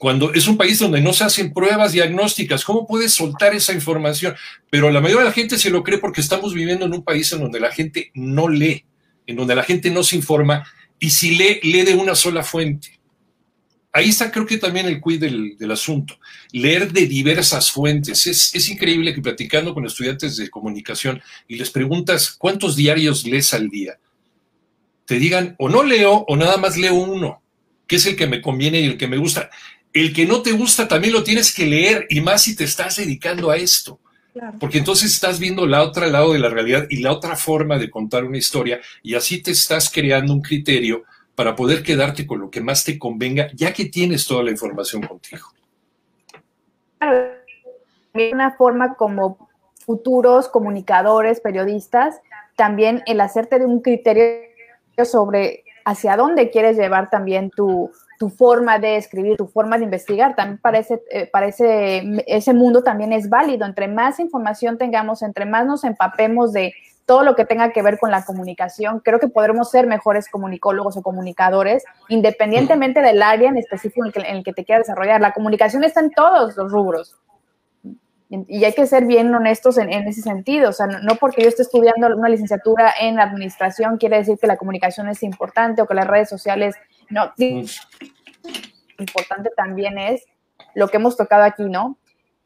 cuando es un país donde no se hacen pruebas diagnósticas, ¿cómo puedes soltar esa información? Pero la mayoría de la gente se lo cree porque estamos viviendo en un país en donde la gente no lee, en donde la gente no se informa y si lee, lee de una sola fuente. Ahí está creo que también el quid del, asunto, leer de diversas fuentes. Es, es increíble que platicando con estudiantes de comunicación y les preguntas cuántos diarios lees al día, te digan o no leo o nada más leo uno, que es el que me conviene y el que me gusta el que no te gusta también lo tienes que leer y más si te estás dedicando a esto. Porque entonces estás viendo la otra lado de la realidad y la otra forma de contar una historia y así te estás creando un criterio para poder quedarte con lo que más te convenga, ya que tienes toda la información contigo. Claro, una forma como futuros comunicadores, periodistas, también el hacerte de un criterio sobre hacia dónde quieres llevar también tu, tu forma de escribir, tu forma de investigar, también eh, parece, ese mundo también es válido. Entre más información tengamos, entre más nos empapemos de todo lo que tenga que ver con la comunicación, creo que podremos ser mejores comunicólogos o comunicadores, independientemente del área en específico en el que, te quieras desarrollar. La comunicación está en todos los rubros. Y hay que ser bien honestos en, ese sentido. O sea, no, porque yo esté estudiando una licenciatura en administración quiere decir que la comunicación es importante o que las redes sociales no, sí, importante también es lo que hemos tocado aquí, ¿no?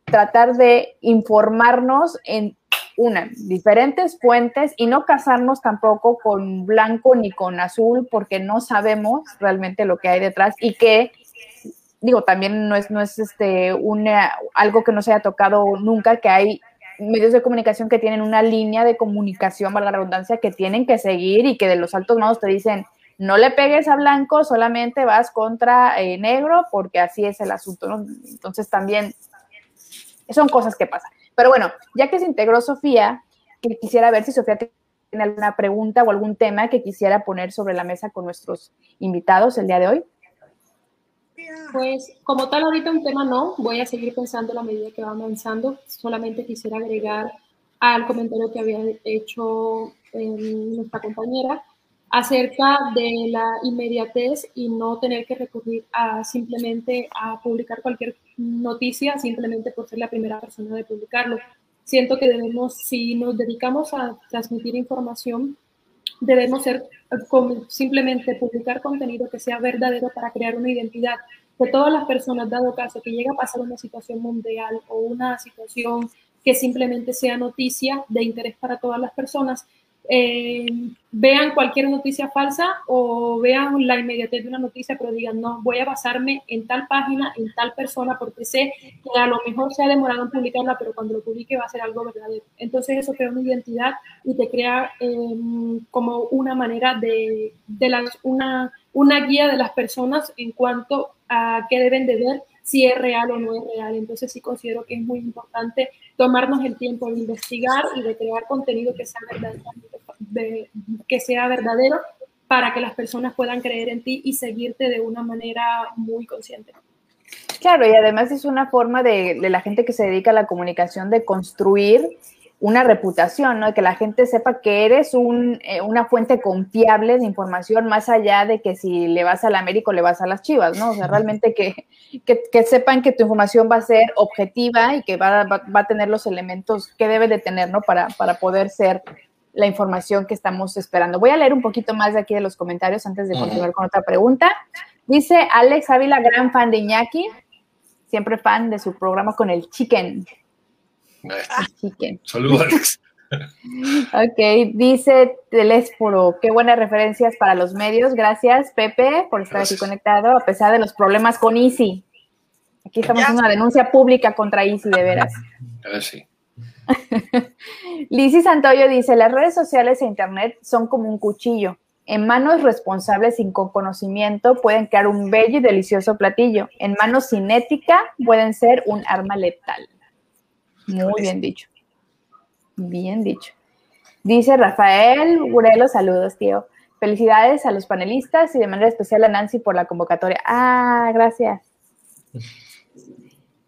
Tratar de informarnos en una, diferentes fuentes y no casarnos tampoco con blanco ni con azul porque no sabemos realmente lo que hay detrás y que digo, también no es, no es este una, algo que no se haya tocado nunca, que hay medios de comunicación que tienen una línea de comunicación, valga la redundancia, que tienen que seguir y que de los altos modos te dicen, no le pegues a blanco, solamente vas contra eh, negro, porque así es el asunto. Entonces también son cosas que pasan. Pero bueno, ya que se integró Sofía, quisiera ver si Sofía tiene alguna pregunta o algún tema que quisiera poner sobre la mesa con nuestros invitados el día de hoy. Pues como tal ahorita un tema no, voy a seguir pensando a la medida que va avanzando. Solamente quisiera agregar al comentario que había hecho eh, nuestra compañera acerca de la inmediatez y no tener que recurrir a simplemente a publicar cualquier noticia simplemente por ser la primera persona de publicarlo. Siento que debemos, si nos dedicamos a transmitir información, debemos ser simplemente publicar contenido que sea verdadero para crear una identidad de todas las personas, dado caso que llega a pasar una situación mundial o una situación que simplemente sea noticia de interés para todas las personas, eh, vean cualquier noticia falsa o vean la inmediatez de una noticia, pero digan, no, voy a basarme en tal página, en tal persona, porque sé que a lo mejor se ha demorado en publicarla, pero cuando lo publique va a ser algo verdadero. Entonces eso crea una identidad y te crea em, como una manera de, de una, una guía de las personas en cuanto a qué deben de ver si es real o no es real. Entonces sí considero que es muy importante tomarnos el tiempo de investigar y de crear contenido que sea verdadero, que sea verdadero para que las personas puedan creer en ti y seguirte de una manera muy consciente. Claro, y además es una forma de, de la gente que se dedica a la comunicación de construir una reputación, ¿no? De que la gente sepa que eres un, eh, una fuente confiable de información más allá de que si le vas al Américo le vas a las Chivas, ¿no? O sea, realmente que, que, sepan que tu información va a ser objetiva y que va, va, a tener los elementos que debe de tener, ¿no? Para, para poder ser la información que estamos esperando. Voy a leer un poquito más de aquí de los comentarios antes de continuar con otra pregunta. Dice Alex Ávila, gran fan de Iñaki, siempre fan de su programa con el Chicken. chicken. Saludos, Alex. ok, dice Telésforo, qué buenas referencias para los medios. Gracias, Pepe, por estar aquí conectado, a pesar de los problemas con Easy. Aquí estamos haciendo una denuncia pública contra Easy, de veras. Sí. Lizzy Santoyo dice, las redes sociales e Internet son como un cuchillo. En manos responsables sin con conocimiento pueden crear un bello y delicioso platillo. En manos sin ética pueden ser un arma letal. Muy bien dicho. Bien dicho. Dice Rafael Gurelo, saludos, tío. Felicidades a los panelistas y de manera especial a Nancy por la convocatoria. Ah, gracias.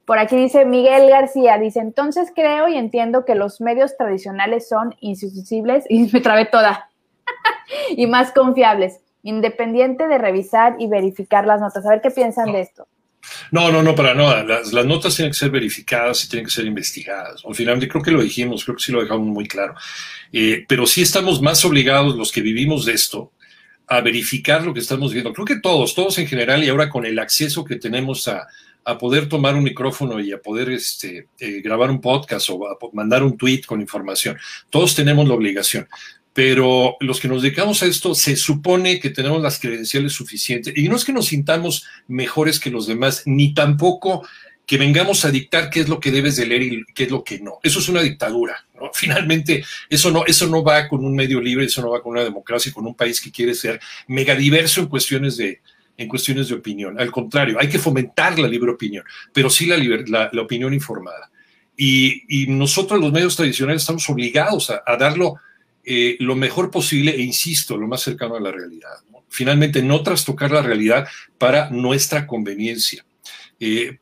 Por aquí dice Miguel García, dice, entonces creo y entiendo que los medios tradicionales son insustituibles, y me trabé toda, y más confiables, independiente de revisar y verificar las notas. A ver qué piensan de esto. No, no, no, para nada. Las, notas tienen que ser verificadas y tienen que ser investigadas. Al final, creo que lo dijimos, creo que sí lo dejamos muy claro. Eh, pero sí estamos más obligados, los que vivimos de esto, a verificar lo que estamos viendo. Creo que todos, todos en general, y ahora con el acceso que tenemos a, a poder tomar un micrófono y a poder este, eh, grabar un podcast o mandar un tweet con información. Todos tenemos la obligación, pero los que nos dedicamos a esto se supone que tenemos las credenciales suficientes y no es que nos sintamos mejores que los demás, ni tampoco que vengamos a dictar qué es lo que debes de leer y qué es lo que no. Eso es una dictadura. Finalmente, eso no, eso no va con un medio libre, eso no va con una democracia, con un país que quiere ser megadiverso en cuestiones de, en cuestiones de opinión. Al contrario, hay que fomentar la libre opinión, pero sí la, la, opinión informada. Y, nosotros, los medios tradicionales, estamos obligados a, darlo eh, lo mejor posible e, insisto, lo más cercano a la realidad. Finalmente, no trastocar la realidad para nuestra conveniencia. Eh,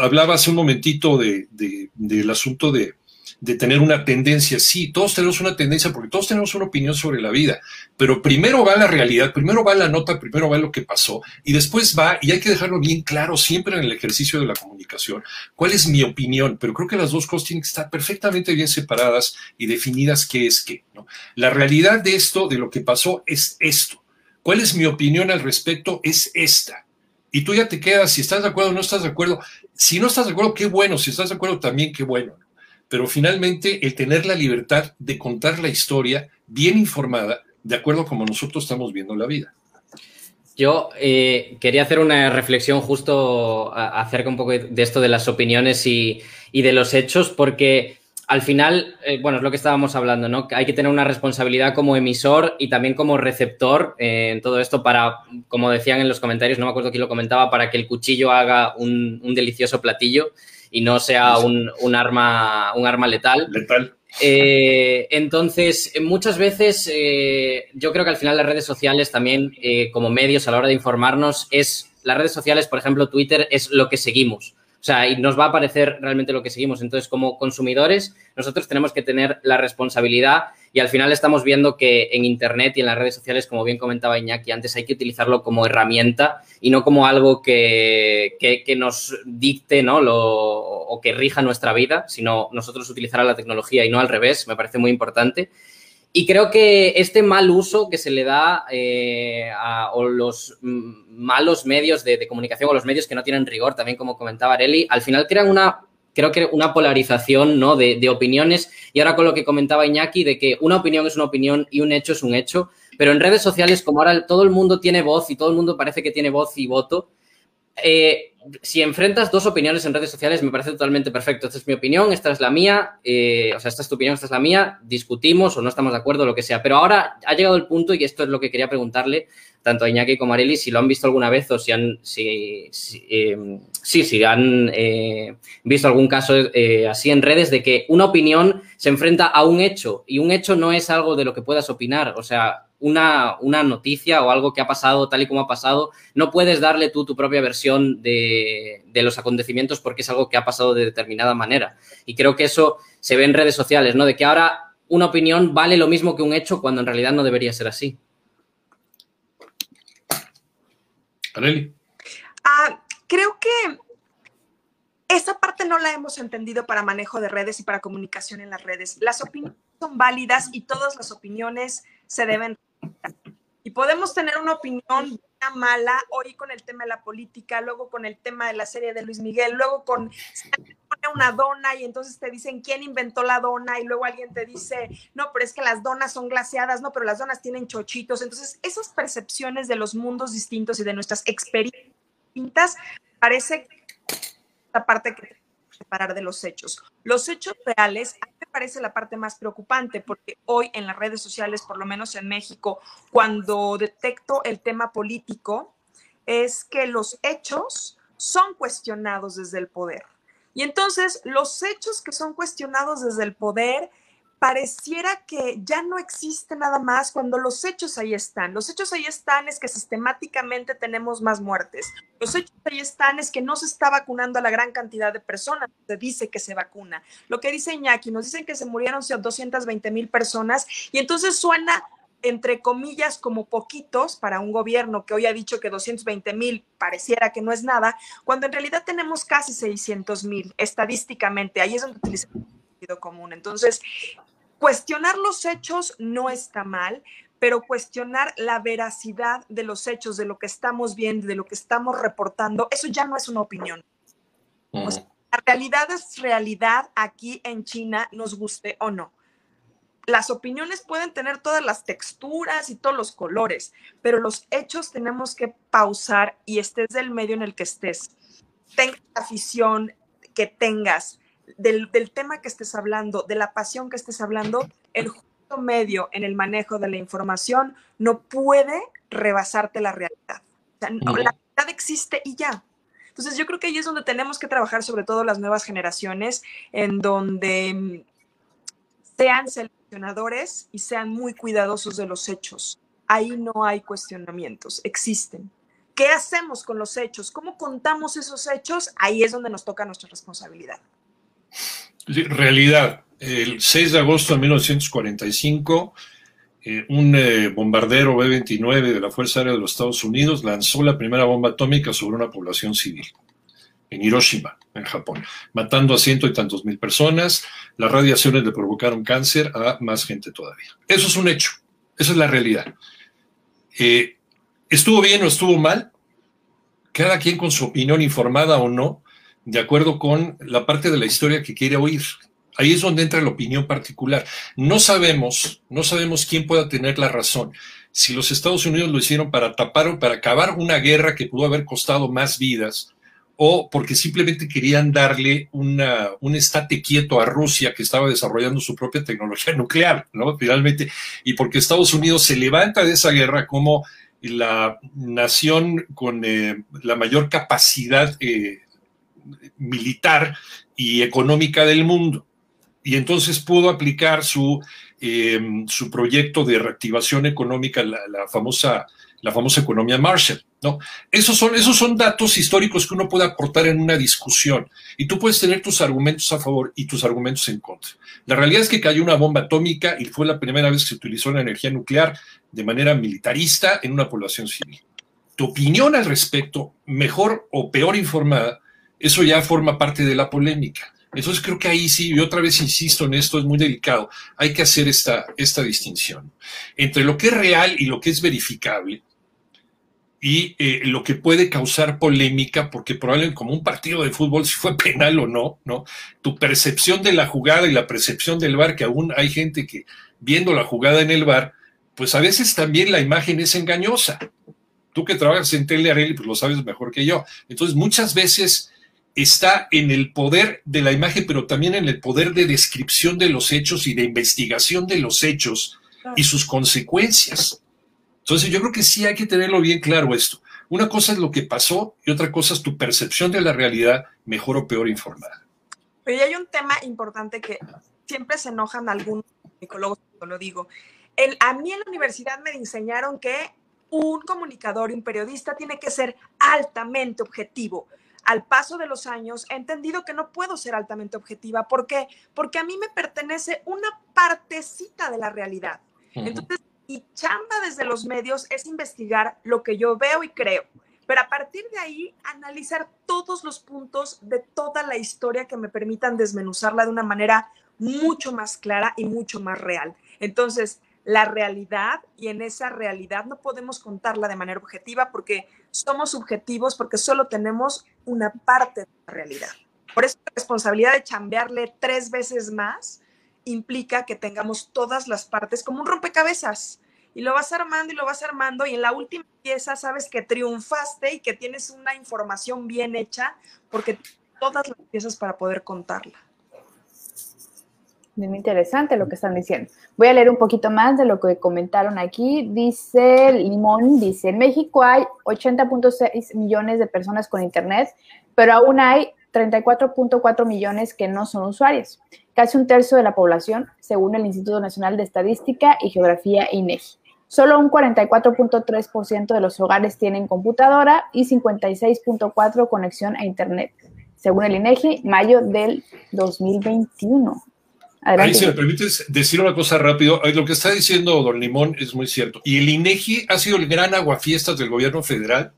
hablaba hace un momentito del asunto de, de tener una tendencia. Sí, todos tenemos una tendencia porque todos tenemos una opinión sobre la vida, pero primero va la realidad, primero va la nota, primero va lo que pasó y después va, y hay que dejarlo bien claro siempre en el ejercicio de la comunicación, cuál es mi opinión, pero creo que las dos cosas tienen que estar perfectamente bien separadas y definidas qué es qué. ¿no? La realidad de esto, de lo que pasó, es esto. ¿Cuál es mi opinión al respecto? Es esta. Y tú ya te quedas, si estás de acuerdo o no estás de acuerdo. Si no estás de acuerdo, qué bueno. Si estás de acuerdo, también qué bueno pero finalmente el tener la libertad de contar la historia bien informada, de acuerdo a como nosotros estamos viendo la vida. Yo eh, quería hacer una reflexión justo acerca un poco de esto de las opiniones y, de los hechos, porque al final, eh, bueno, es lo que estábamos hablando, ¿no? Hay que tener una responsabilidad como emisor y también como receptor eh, en todo esto para, como decían en los comentarios, no me acuerdo quién lo comentaba, para que el cuchillo haga un, un delicioso platillo y no sea un, arma, un arma letal. Letal. Eh, entonces, muchas veces eh, yo creo que al final las redes sociales también eh, como medios a la hora de informarnos es, las redes sociales, por ejemplo, Twitter es lo que seguimos. Sea, y nos va a aparecer realmente lo que seguimos. Entonces, como consumidores, nosotros tenemos que tener la responsabilidad y al final estamos viendo que en Internet y en las redes sociales, como bien comentaba Iñaki antes, hay que utilizarlo como herramienta y no como algo que, nos dicte ¿no? Lo, o que rija nuestra vida, sino nosotros utilizar la tecnología y no al revés, me parece muy importante. Y creo que este mal uso que se le da eh, a los malos medios de, comunicación o los medios que no tienen rigor, también como comentaba Areli, al final crean una creo que una polarización ¿no? de, de, opiniones y ahora con lo que comentaba Iñaki de que una opinión es una opinión y un hecho es un hecho, pero en redes sociales como ahora todo el mundo tiene voz y todo el mundo parece que tiene voz y voto, eh, si enfrentas dos opiniones en redes sociales me parece totalmente perfecto. Esta es mi opinión, esta es la mía, eh, o sea, esta es tu opinión, esta es la mía, discutimos o no estamos de acuerdo, lo que sea. Pero ahora ha llegado el punto, y esto es lo que quería preguntarle tanto a Iñaki como a Areli, si lo han visto alguna vez o si han, si, si, em, si han eh, visto algún caso así en redes de que una opinión se enfrenta a un hecho y un hecho no es algo de lo que puedas opinar. O sea, una, una, noticia o algo que ha pasado tal y como ha pasado, no puedes darle tú tu propia versión de, de, los acontecimientos porque es algo que ha pasado de determinada manera. Y creo que eso se ve en redes sociales, ¿no? De que ahora una opinión vale lo mismo que un hecho cuando en realidad no debería ser así. Ah, creo que esa parte no la hemos entendido para manejo de redes y para comunicación en las redes. Las opiniones son válidas y todas las opiniones se deben y podemos tener una opinión mala hoy con el tema de la política, luego con el tema de la serie de Luis Miguel, luego con una dona y entonces te dicen quién inventó la dona y luego alguien te dice, no, pero es que las donas son glaseadas, no, pero las donas tienen chochitos. Entonces, esas percepciones de los mundos distintos y de nuestras experiencias distintas parece la parte que separar de los hechos. Los hechos reales, a mí me parece la parte más preocupante, porque hoy en las redes sociales, por lo menos en México, cuando detecto el tema político, es que los hechos son cuestionados desde el poder. Y entonces los hechos que son cuestionados desde el poder pareciera que ya no existe nada más cuando los hechos ahí están. Los hechos ahí están es que sistemáticamente tenemos más muertes. Los hechos ahí están es que no se está vacunando a la gran cantidad de personas. Se dice que se vacuna. Lo que dice Iñaki, nos dicen que se murieron 220 mil personas y entonces suena entre comillas, como poquitos para un gobierno que hoy ha dicho que 220 mil pareciera que no es nada, cuando en realidad tenemos casi 600 mil estadísticamente. Ahí es donde utilizamos común. Entonces, cuestionar los hechos no está mal, pero cuestionar la veracidad de los hechos, de lo que estamos viendo, de lo que estamos reportando, eso ya no es una opinión. la realidad es realidad aquí en China, nos guste o no. Las opiniones pueden tener todas las texturas y todos los colores, pero los hechos tenemos que pausar y estés del medio en el que estés. Tengas la afición que tengas, del, tema que estés hablando, de la pasión que estés hablando, el justo medio en el manejo de la información no puede rebasarte la realidad. la realidad existe y ya. Entonces yo creo que ahí es donde tenemos que trabajar, sobre todo las nuevas generaciones, en donde mm, sean seleccionadores y sean muy cuidadosos de los hechos. Ahí no hay cuestionamientos, existen. ¿Qué hacemos con los hechos? ¿Cómo contamos esos hechos? Ahí es donde nos toca nuestra responsabilidad. Realidad. El 6 de agosto de 1945, eh, un eh, bombardero B-29 de la Fuerza Aérea de los Estados Unidos lanzó la primera bomba atómica sobre una población civil en Hiroshima, en Japón, matando a ciento y tantos mil personas. Las radiaciones le provocaron cáncer a más gente todavía. Eso es un hecho, esa es la realidad. Eh, ¿Estuvo bien o estuvo mal? Cada quien con su opinión informada o no, de acuerdo con la parte de la historia que quiere oír. Ahí es donde entra la opinión particular. No sabemos, no sabemos quién pueda tener la razón. Si los Estados Unidos lo hicieron para tapar o para acabar una guerra que pudo haber costado más vidas, o porque simplemente querían darle una, un estate quieto a Rusia que estaba desarrollando su propia tecnología nuclear, ¿no? Finalmente, y porque Estados Unidos se levanta de esa guerra como la nación con eh, la mayor capacidad eh, militar y económica del mundo. Y entonces pudo aplicar su, eh, su proyecto de reactivación económica, la, famosa, la famosa economía Marshall. ¿no? Esos, son, esos son datos históricos que uno puede aportar en una discusión y tú puedes tener tus argumentos a favor y tus argumentos en contra. La realidad es que cayó una bomba atómica y fue la primera vez que se utilizó la energía nuclear de manera militarista en una población civil. Tu opinión al respecto, mejor o peor informada, eso ya forma parte de la polémica. Entonces creo que ahí sí, y otra vez insisto en esto, es muy delicado, hay que hacer esta, esta distinción entre lo que es real y lo que es verificable y eh, lo que puede causar polémica, porque probablemente como un partido de fútbol, si fue penal o no, ¿no? Tu percepción de la jugada y la percepción del bar, que aún hay gente que viendo la jugada en el bar, pues a veces también la imagen es engañosa. Tú que trabajas en Telearelli, pues lo sabes mejor que yo. Entonces muchas veces está en el poder de la imagen, pero también en el poder de descripción de los hechos y de investigación de los hechos y sus consecuencias. Entonces yo creo que sí hay que tenerlo bien claro esto. Una cosa es lo que pasó y otra cosa es tu percepción de la realidad, mejor o peor informada. Pero hay un tema importante que siempre se enojan algunos psicólogos cuando lo digo. a mí en la universidad me enseñaron que un comunicador y un periodista tiene que ser altamente objetivo al paso de los años he entendido que no puedo ser altamente objetiva. ¿Por qué? Porque a mí me pertenece una partecita de la realidad. Entonces, mi chamba desde los medios es investigar lo que yo veo y creo. Pero a partir de ahí, analizar todos los puntos de toda la historia que me permitan desmenuzarla de una manera mucho más clara y mucho más real. Entonces, la realidad y en esa realidad no podemos contarla de manera objetiva porque somos subjetivos, porque solo tenemos una parte de la realidad. Por eso la responsabilidad de chambearle tres veces más implica que tengamos todas las partes como un rompecabezas y lo vas armando y lo vas armando y en la última pieza sabes que triunfaste y que tienes una información bien hecha porque todas las piezas para poder contarla. Muy interesante lo que están diciendo. Voy a leer un poquito más de lo que comentaron aquí. Dice Limón, dice, en México hay 80.6 millones de personas con Internet, pero aún hay 34.4 millones que no son usuarios, casi un tercio de la población, según el Instituto Nacional de Estadística y Geografía INEGI. Solo un 44.3% de los hogares tienen computadora y 56.4 conexión a Internet, según el INEGI, mayo del 2021. Ahí, si me permites decir una cosa rápido, lo que está diciendo don Limón es muy cierto. Y el INEGI ha sido el gran aguafiestas del gobierno federal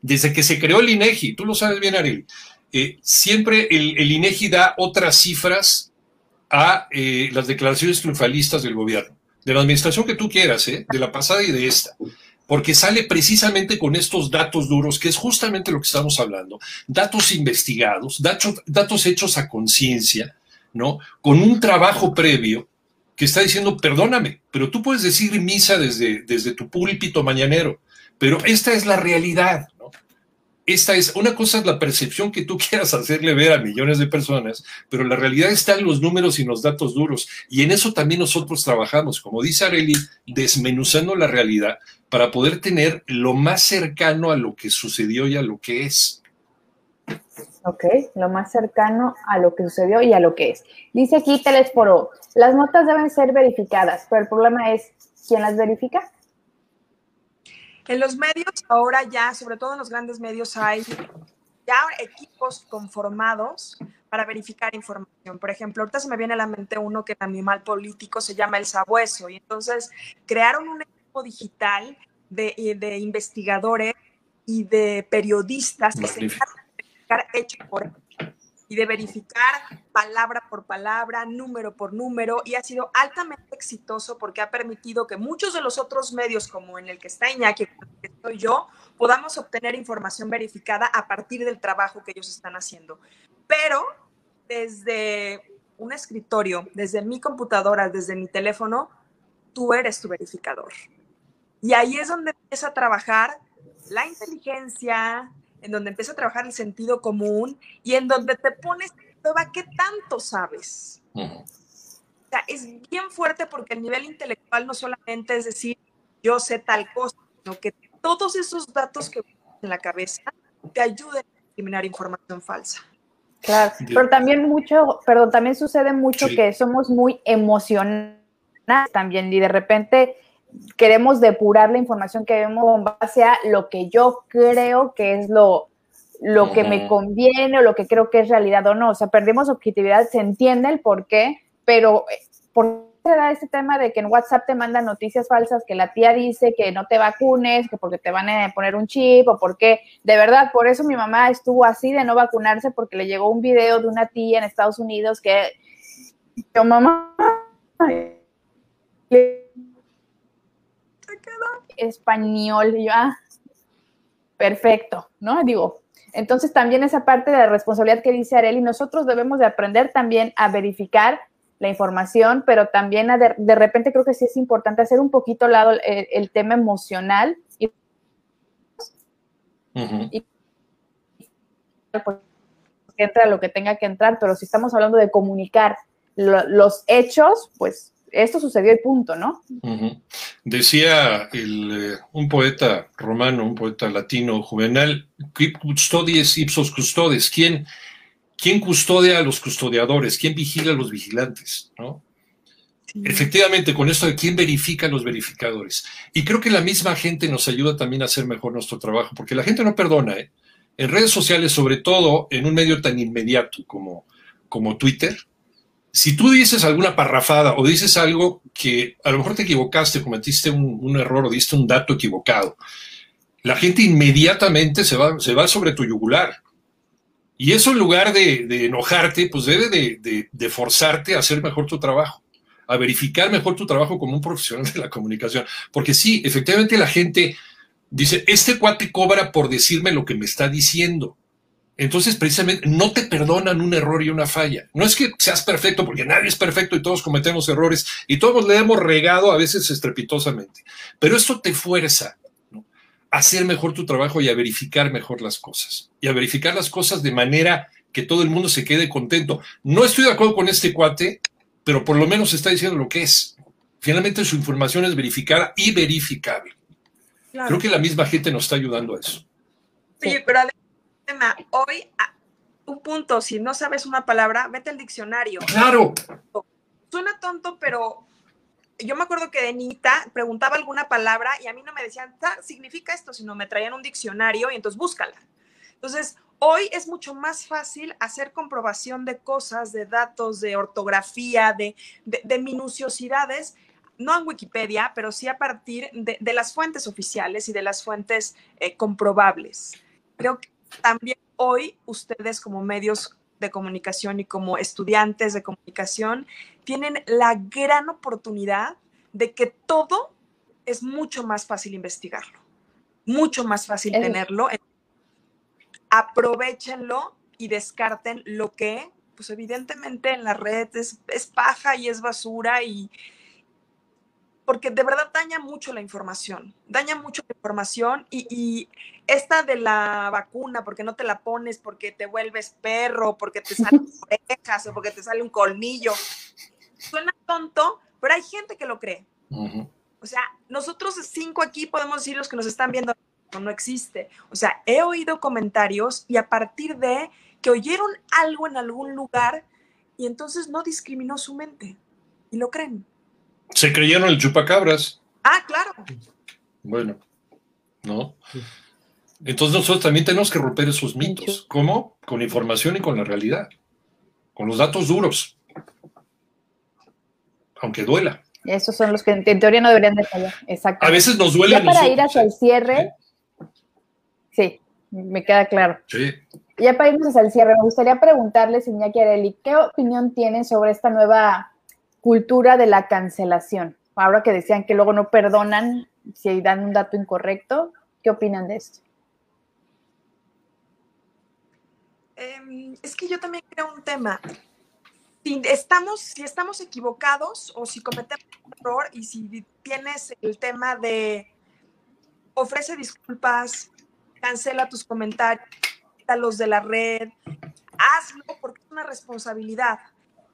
desde que se creó el INEGI. Tú lo sabes bien, Ariel. Eh, siempre el, INEGI da otras cifras a eh, las declaraciones triunfalistas del gobierno, de la administración que tú quieras, eh, de la pasada y de esta porque sale precisamente con estos datos duros, que es justamente lo que estamos hablando, datos investigados, datos hechos a conciencia, ¿no? Con un trabajo previo que está diciendo, perdóname, pero tú puedes decir misa desde, desde tu púlpito mañanero, pero esta es la realidad. Esta es, una cosa es la percepción que tú quieras hacerle ver a millones de personas, pero la realidad está en los números y los datos duros. Y en eso también nosotros trabajamos, como dice Areli, desmenuzando la realidad para poder tener lo más cercano a lo que sucedió y a lo que es. Ok, lo más cercano a lo que sucedió y a lo que es. Dice aquí Telesporo, las notas deben ser verificadas, pero el problema es, ¿quién las verifica? En los medios ahora ya, sobre todo en los grandes medios, hay ya equipos conformados para verificar información. Por ejemplo, ahorita se me viene a la mente uno que en animal político se llama el sabueso y entonces crearon un equipo digital de, de investigadores y de periodistas que se hecho por y de verificar palabra por palabra, número por número, y ha sido altamente exitoso porque ha permitido que muchos de los otros medios, como en el que está Iñaki, estoy yo, podamos obtener información verificada a partir del trabajo que ellos están haciendo. Pero desde un escritorio, desde mi computadora, desde mi teléfono, tú eres tu verificador. Y ahí es donde empieza a trabajar la inteligencia, en donde empieza a trabajar el sentido común y en donde te pones prueba qué tanto sabes. O sea, es bien fuerte porque el nivel intelectual no solamente es decir, yo sé tal cosa, sino que todos esos datos que en la cabeza te ayuden a eliminar información falsa. Claro, pero también mucho, perdón, también sucede mucho que somos muy emocionales también y de repente queremos depurar la información que vemos en base a lo que yo creo que es lo, lo que me conviene o lo que creo que es realidad o no. O sea, perdemos objetividad, se entiende el por qué, pero eh, ¿por qué se da este tema de que en WhatsApp te mandan noticias falsas, que la tía dice que no te vacunes, que porque te van a poner un chip o porque, de verdad, por eso mi mamá estuvo así de no vacunarse porque le llegó un video de una tía en Estados Unidos que yo mamá español. Y yo, ah, perfecto, ¿no? Digo, entonces también esa parte de la responsabilidad que dice Areli, nosotros debemos de aprender también a verificar la información, pero también de, repente creo que sí es importante hacer un poquito lado el, tema emocional y, pues, entra lo que tenga que entrar, pero si estamos hablando de comunicar los hechos, pues esto sucedió y punto, ¿no? Decía eh, un poeta romano, un poeta latino, Juvenal, custodies ipsos custodes, ¿quién, ¿quién custodia a los custodiadores? ¿Quién vigila a los vigilantes? ¿no? Efectivamente, con esto de quién verifica a los verificadores. Y creo que la misma gente nos ayuda también a hacer mejor nuestro trabajo, porque la gente no perdona, ¿eh? En redes sociales, sobre todo en un medio tan inmediato como, como Twitter, si tú dices alguna parrafada o dices algo que a lo mejor te equivocaste, cometiste un, error o diste un dato equivocado, la gente inmediatamente se va, se va sobre tu yugular. Y eso en lugar de, enojarte, pues debe de, de, forzarte a hacer mejor tu trabajo, a verificar mejor tu trabajo como un profesional de la comunicación. Porque sí, efectivamente la gente dice, este cuate cobra por decirme lo que me está diciendo. Entonces, precisamente, no te perdonan un error y una falla. No es que seas perfecto, porque nadie es perfecto y todos cometemos errores y todos le hemos regado a veces estrepitosamente. Pero esto te fuerza a hacer mejor tu trabajo y a verificar mejor las cosas. Y a verificar las cosas de manera que todo el mundo se quede contento. No estoy de acuerdo con este cuate, pero por lo menos está diciendo lo que es. Finalmente su información es verificada y verificable. Creo que la misma gente nos está ayudando a eso. Sí, pero hoy, un punto, si no sabes una palabra, vete al diccionario. Claro. Suena tonto, pero yo me acuerdo que de preguntaba alguna palabra y a mí no me decían, significa esto, sino me traían un diccionario y entonces búscala. Entonces, hoy es mucho más fácil hacer comprobación de cosas, de datos, de ortografía, de, minuciosidades, no en Wikipedia, pero sí a partir de, las fuentes oficiales y de las fuentes eh, comprobables. Creo que también hoy ustedes como medios de comunicación y como estudiantes de comunicación tienen la gran oportunidad de que todo es mucho más fácil investigarlo, mucho más fácil tenerlo. Aprovechenlo y descarten lo que, pues evidentemente en la red es, es paja y es basura y, porque de verdad daña mucho la información, daña mucho la información y, esta de la vacuna, porque no te la pones, porque te vuelves perro, porque te salen orejas o porque te sale un colmillo, suena tonto, pero hay gente que lo cree. O sea, nosotros cinco aquí podemos decir los que nos están viendo, no, no existe. O sea, he oído comentarios y a partir de que oyeron algo en algún lugar y entonces no discriminó su mente y lo creen. Se creyeron el chupacabras. Ah, claro. Bueno, ¿no? Entonces nosotros también tenemos que romper esos mitos. ¿Cómo? Con información y con la realidad. Con los datos duros. Aunque duela. Esos son los que en teoría no deberían de fallar. Exacto. A veces nos duele. Ya para ir hacia el cierre. Sí, me queda claro. Sí. Ya para irnos hacia el cierre, me gustaría preguntarle, Iñaki Areli, ¿qué opinión tiene sobre esta nueva cultura de la cancelación. Ahora que decían que luego no perdonan si dan un dato incorrecto, ¿qué opinan de esto? Em, es que yo también creo un tema. Si estamos, si estamos equivocados o si cometemos un error y si tienes el tema de ofrece disculpas, cancela tus comentarios, los de la red, hazlo porque es una responsabilidad.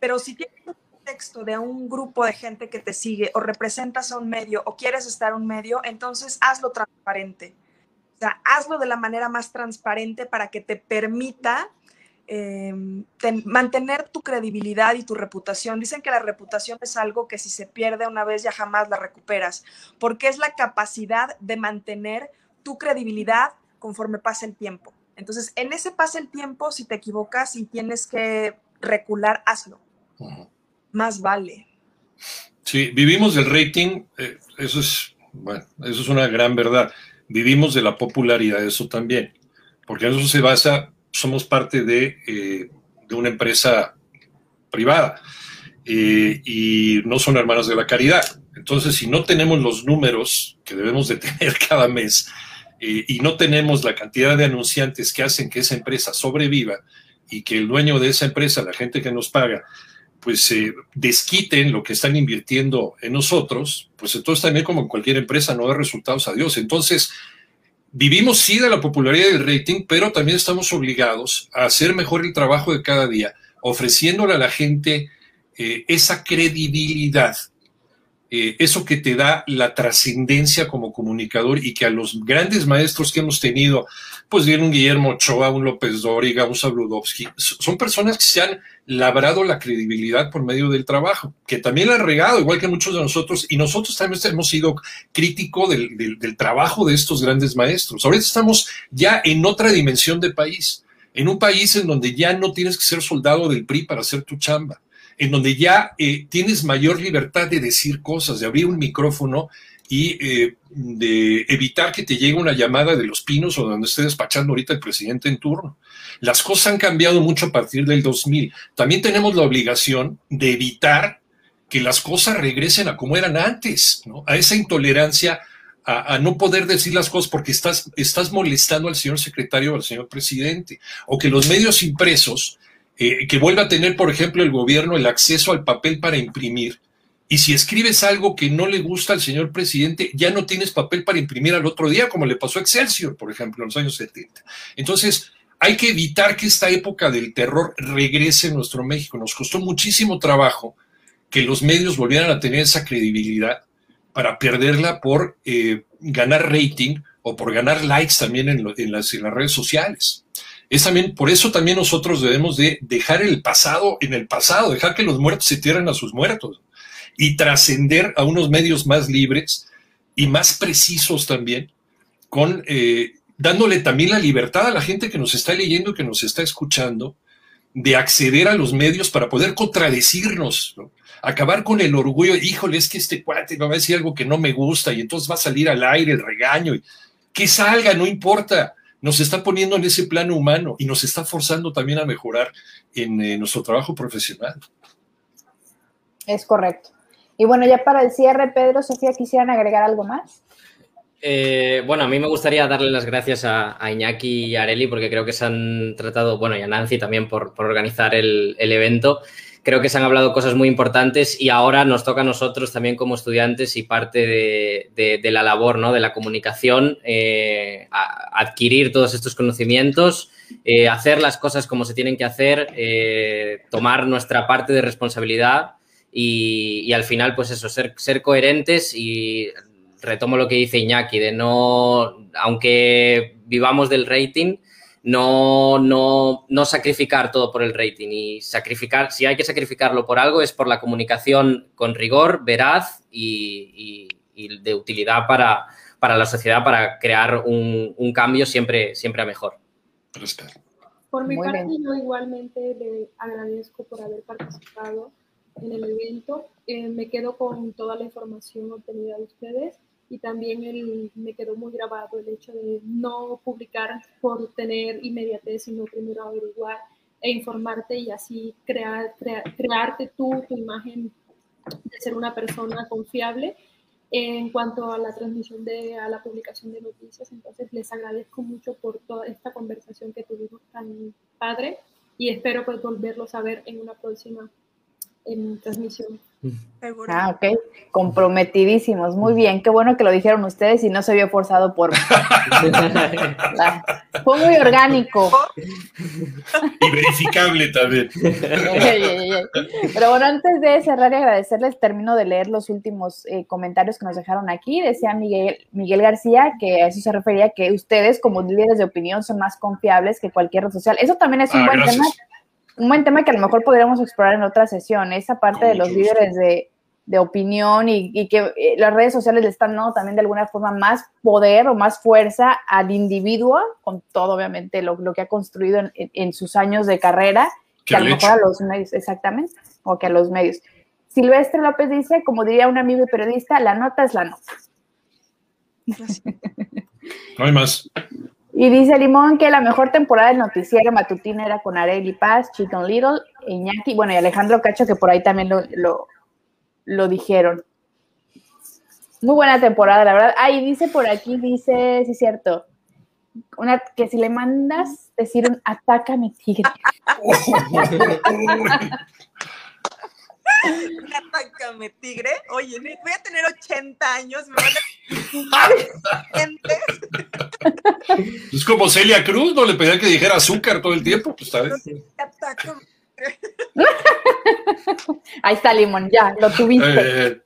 Pero si tienes texto de un grupo de gente que te sigue o representas a un medio o quieres estar un medio, entonces hazlo transparente. O sea, hazlo de la manera más transparente para que te permita em, mantener tu credibilidad y tu reputación. Dicen que la reputación es algo que si se pierde una vez ya jamás la recuperas, porque es la capacidad de mantener tu credibilidad conforme pasa el tiempo. Entonces, en ese pasa el tiempo, si te equivocas y tienes que recular, hazlo más vale. Sí, vivimos del rating, eh, eso es, bueno, eso es una gran verdad. Vivimos de la popularidad, eso también, porque eso se basa, somos parte de, eh, de una empresa privada eh, y no son hermanos de la caridad. Entonces, si no tenemos los números que debemos de tener cada mes y no tenemos la cantidad de anunciantes que hacen que esa empresa sobreviva y que el dueño de esa empresa, la gente que nos paga, pues se desquiten lo que están invirtiendo en nosotros, pues entonces también como en cualquier empresa no da resultados a Dios. Entonces, vivimos sí de la popularidad del rating, pero también estamos obligados a hacer mejor el trabajo de cada día, ofreciéndole a la gente eh, esa credibilidad eh, eso que te da la trascendencia como comunicador y que a los grandes maestros que hemos tenido, pues viene un Guillermo Ochoa, un López Dóriga, un Sabludowski, son personas que se han labrado la credibilidad por medio del trabajo, que también la han regado, igual que muchos de nosotros, y nosotros también hemos sido críticos del, del trabajo de estos grandes maestros. Ahorita estamos ya en otra dimensión de país, en un país en donde ya no tienes que ser soldado del PRI para hacer tu chamba en donde ya eh, tienes mayor libertad de decir cosas, de abrir un micrófono y eh, de evitar que te llegue una llamada de los pinos o donde esté despachando ahorita el presidente en turno. Las cosas han cambiado mucho a partir del 2000. También tenemos la obligación de evitar que las cosas regresen a como eran antes, ¿no? a esa intolerancia, a, no poder decir las cosas porque estás, estás molestando al señor secretario o al señor presidente, o que los medios impresos, eh, que vuelva a tener, por ejemplo, el gobierno el acceso al papel para imprimir, y si escribes algo que no le gusta al señor presidente, ya no tienes papel para imprimir al otro día, como le pasó a Excelsior, por ejemplo, en los años 70. Entonces, hay que evitar que esta época del terror regrese en nuestro México. Nos costó muchísimo trabajo que los medios volvieran a tener esa credibilidad para perderla por eh, ganar rating o por ganar likes también en, las, en, las, redes sociales. Es también, por eso también nosotros debemos de dejar el pasado en el pasado, dejar que los muertos se tierren a sus muertos y trascender a unos medios más libres y más precisos también, con eh, dándole también la libertad a la gente que nos está leyendo, que nos está escuchando, de acceder a los medios para poder contradecirnos, acabar con el orgullo, híjole, es que este cuate va a decir algo que no me gusta y entonces va a salir al aire el regaño, y que salga, no importa, nos está poniendo en ese plano humano y nos está forzando también a mejorar en eh, nuestro trabajo profesional. Es correcto. Y bueno, ya para el cierre, Pedro, Sofía, ¿quisieran agregar algo más? Eh, bueno, a mí me gustaría darle las gracias a, Iñaki y a Areli porque creo que se han tratado, bueno, y a Nancy también por, organizar el, evento. Creo que se han hablado cosas muy importantes y ahora nos toca a nosotros también como estudiantes y parte de, la labor, ¿no? De la comunicación, eh, adquirir todos estos conocimientos, eh, hacer las cosas como se tienen que hacer, tomar nuestra parte de responsabilidad y, al final, pues eso, ser, ser coherentes y retomo lo que dice Iñaki, de no, aunque vivamos del rating, no, no, no sacrificar todo por el rating y sacrificar, si hay que sacrificarlo por algo, es por la comunicación con rigor, veraz y, de utilidad para, para, la sociedad, para crear un, un cambio siempre, siempre a mejor. Por mi parte, yo igualmente le agradezco por haber participado en el evento. Eh, me quedo con toda la información obtenida de ustedes y también el, me quedó muy grabado el hecho de no publicar por tener inmediatez, sino primero averiguar e informarte y así crear, crearte tú tu imagen de ser una persona confiable en cuanto a la transmisión de a la publicación de noticias. Entonces les agradezco mucho por toda esta conversación que tuvimos tan padre y espero pues volverlos a ver en una próxima en transmisión. Ah, ok. Comprometidísimos. Muy bien. Qué bueno que lo dijeron ustedes y no se vio forzado por. Fue muy orgánico. Y verificable también. Pero bueno, antes de cerrar y agradecerles, termino de leer los últimos eh, comentarios que nos dejaron aquí. Decía Miguel, Miguel García que a eso se refería que ustedes, como líderes de opinión, son más confiables que cualquier red social. Eso también es un ah, buen tema un buen tema que a lo mejor podríamos explorar en otra sesión, esa parte de los líderes de, opinión y, que eh, las redes sociales le están dando también de alguna forma más poder o más fuerza al individuo, con todo obviamente lo, que ha construido en, sus años de carrera, que a lo mejor a los medios, exactamente, o que a los medios. Silvestre López dice, como diría un amigo y periodista, la nota es la nota. No hay más. Y dice Limón que la mejor temporada del noticiero matutino era con Areli Paz, Chiton Little, Iñaki, bueno, y Alejandro Cacho, que por ahí también lo, lo, dijeron. Muy buena temporada, la verdad. Ah, y dice por aquí, dice, sí es cierto, una, que si le mandas decir un atácame tigre. Atácame, tigre. Oye, voy a tener 80 años, me Es como Celia Cruz, no le pedían que dijera azúcar todo el tiempo, pues sabes. Ahí está Limón, ya, lo tuviste. Eh.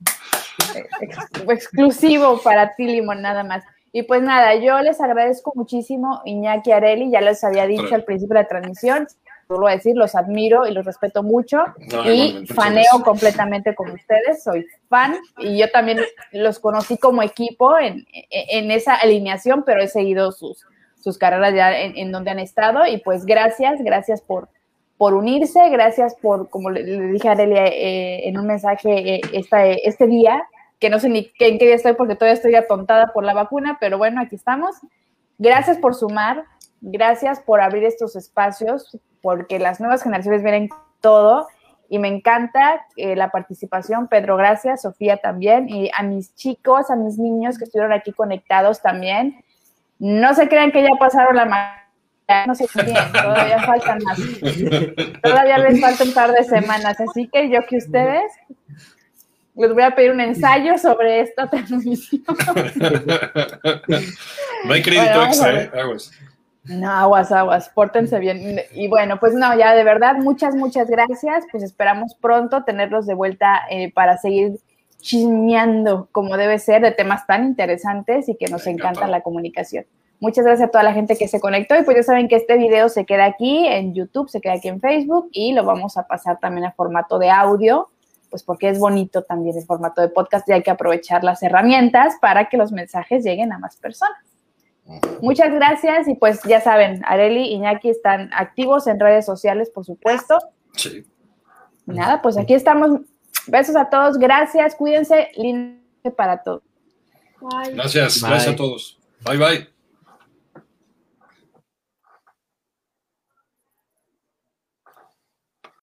Exclusivo para ti, Limón, nada más. Y pues nada, yo les agradezco muchísimo, Iñaki Areli, ya les había dicho al principio de la transmisión, vuelvo a decir, los admiro y los respeto mucho y faneo completamente con ustedes, soy fan y yo también los conocí como equipo en, esa alineación, pero he seguido sus, sus carreras ya en, donde han estado y pues gracias, gracias por, por unirse, gracias por, como le, dije a Arelia eh, en un mensaje, eh, esta, este día que no sé ni en qué día estoy porque todavía estoy atontada por la vacuna, pero bueno, aquí estamos. Gracias por sumar, gracias por abrir estos espacios, porque las nuevas generaciones vienen todo y me encanta eh, la participación. Pedro, gracias, Sofía también, y a mis chicos, a mis niños que estuvieron aquí conectados también. No se crean que ya pasaron la no sé bien, todavía faltan más. Todavía les falta un par de semanas, así que yo que ustedes les voy a pedir un ensayo sobre esta transmisión. No hay crédito extra, ¿eh? Aguas. No, aguas, aguas, pórtense bien. Y bueno, pues no, ya de verdad, muchas, muchas gracias. Pues esperamos pronto tenerlos de vuelta eh, para seguir chismeando como debe ser de temas tan interesantes y que nos encanta la comunicación. Muchas gracias a toda la gente que se conectó y pues ya saben que este video se queda aquí en YouTube, se queda aquí en Facebook y lo vamos a pasar también a formato de audio, pues porque es bonito también el formato de podcast y hay que aprovechar las herramientas para que los mensajes lleguen a más personas. Muchas gracias y pues ya saben, Areli y Iñaki están activos en redes sociales, por supuesto. Sí. Nada, pues aquí estamos. Besos a todos, gracias, cuídense, lindo para todos. Gracias, gracias a todos. Bye bye.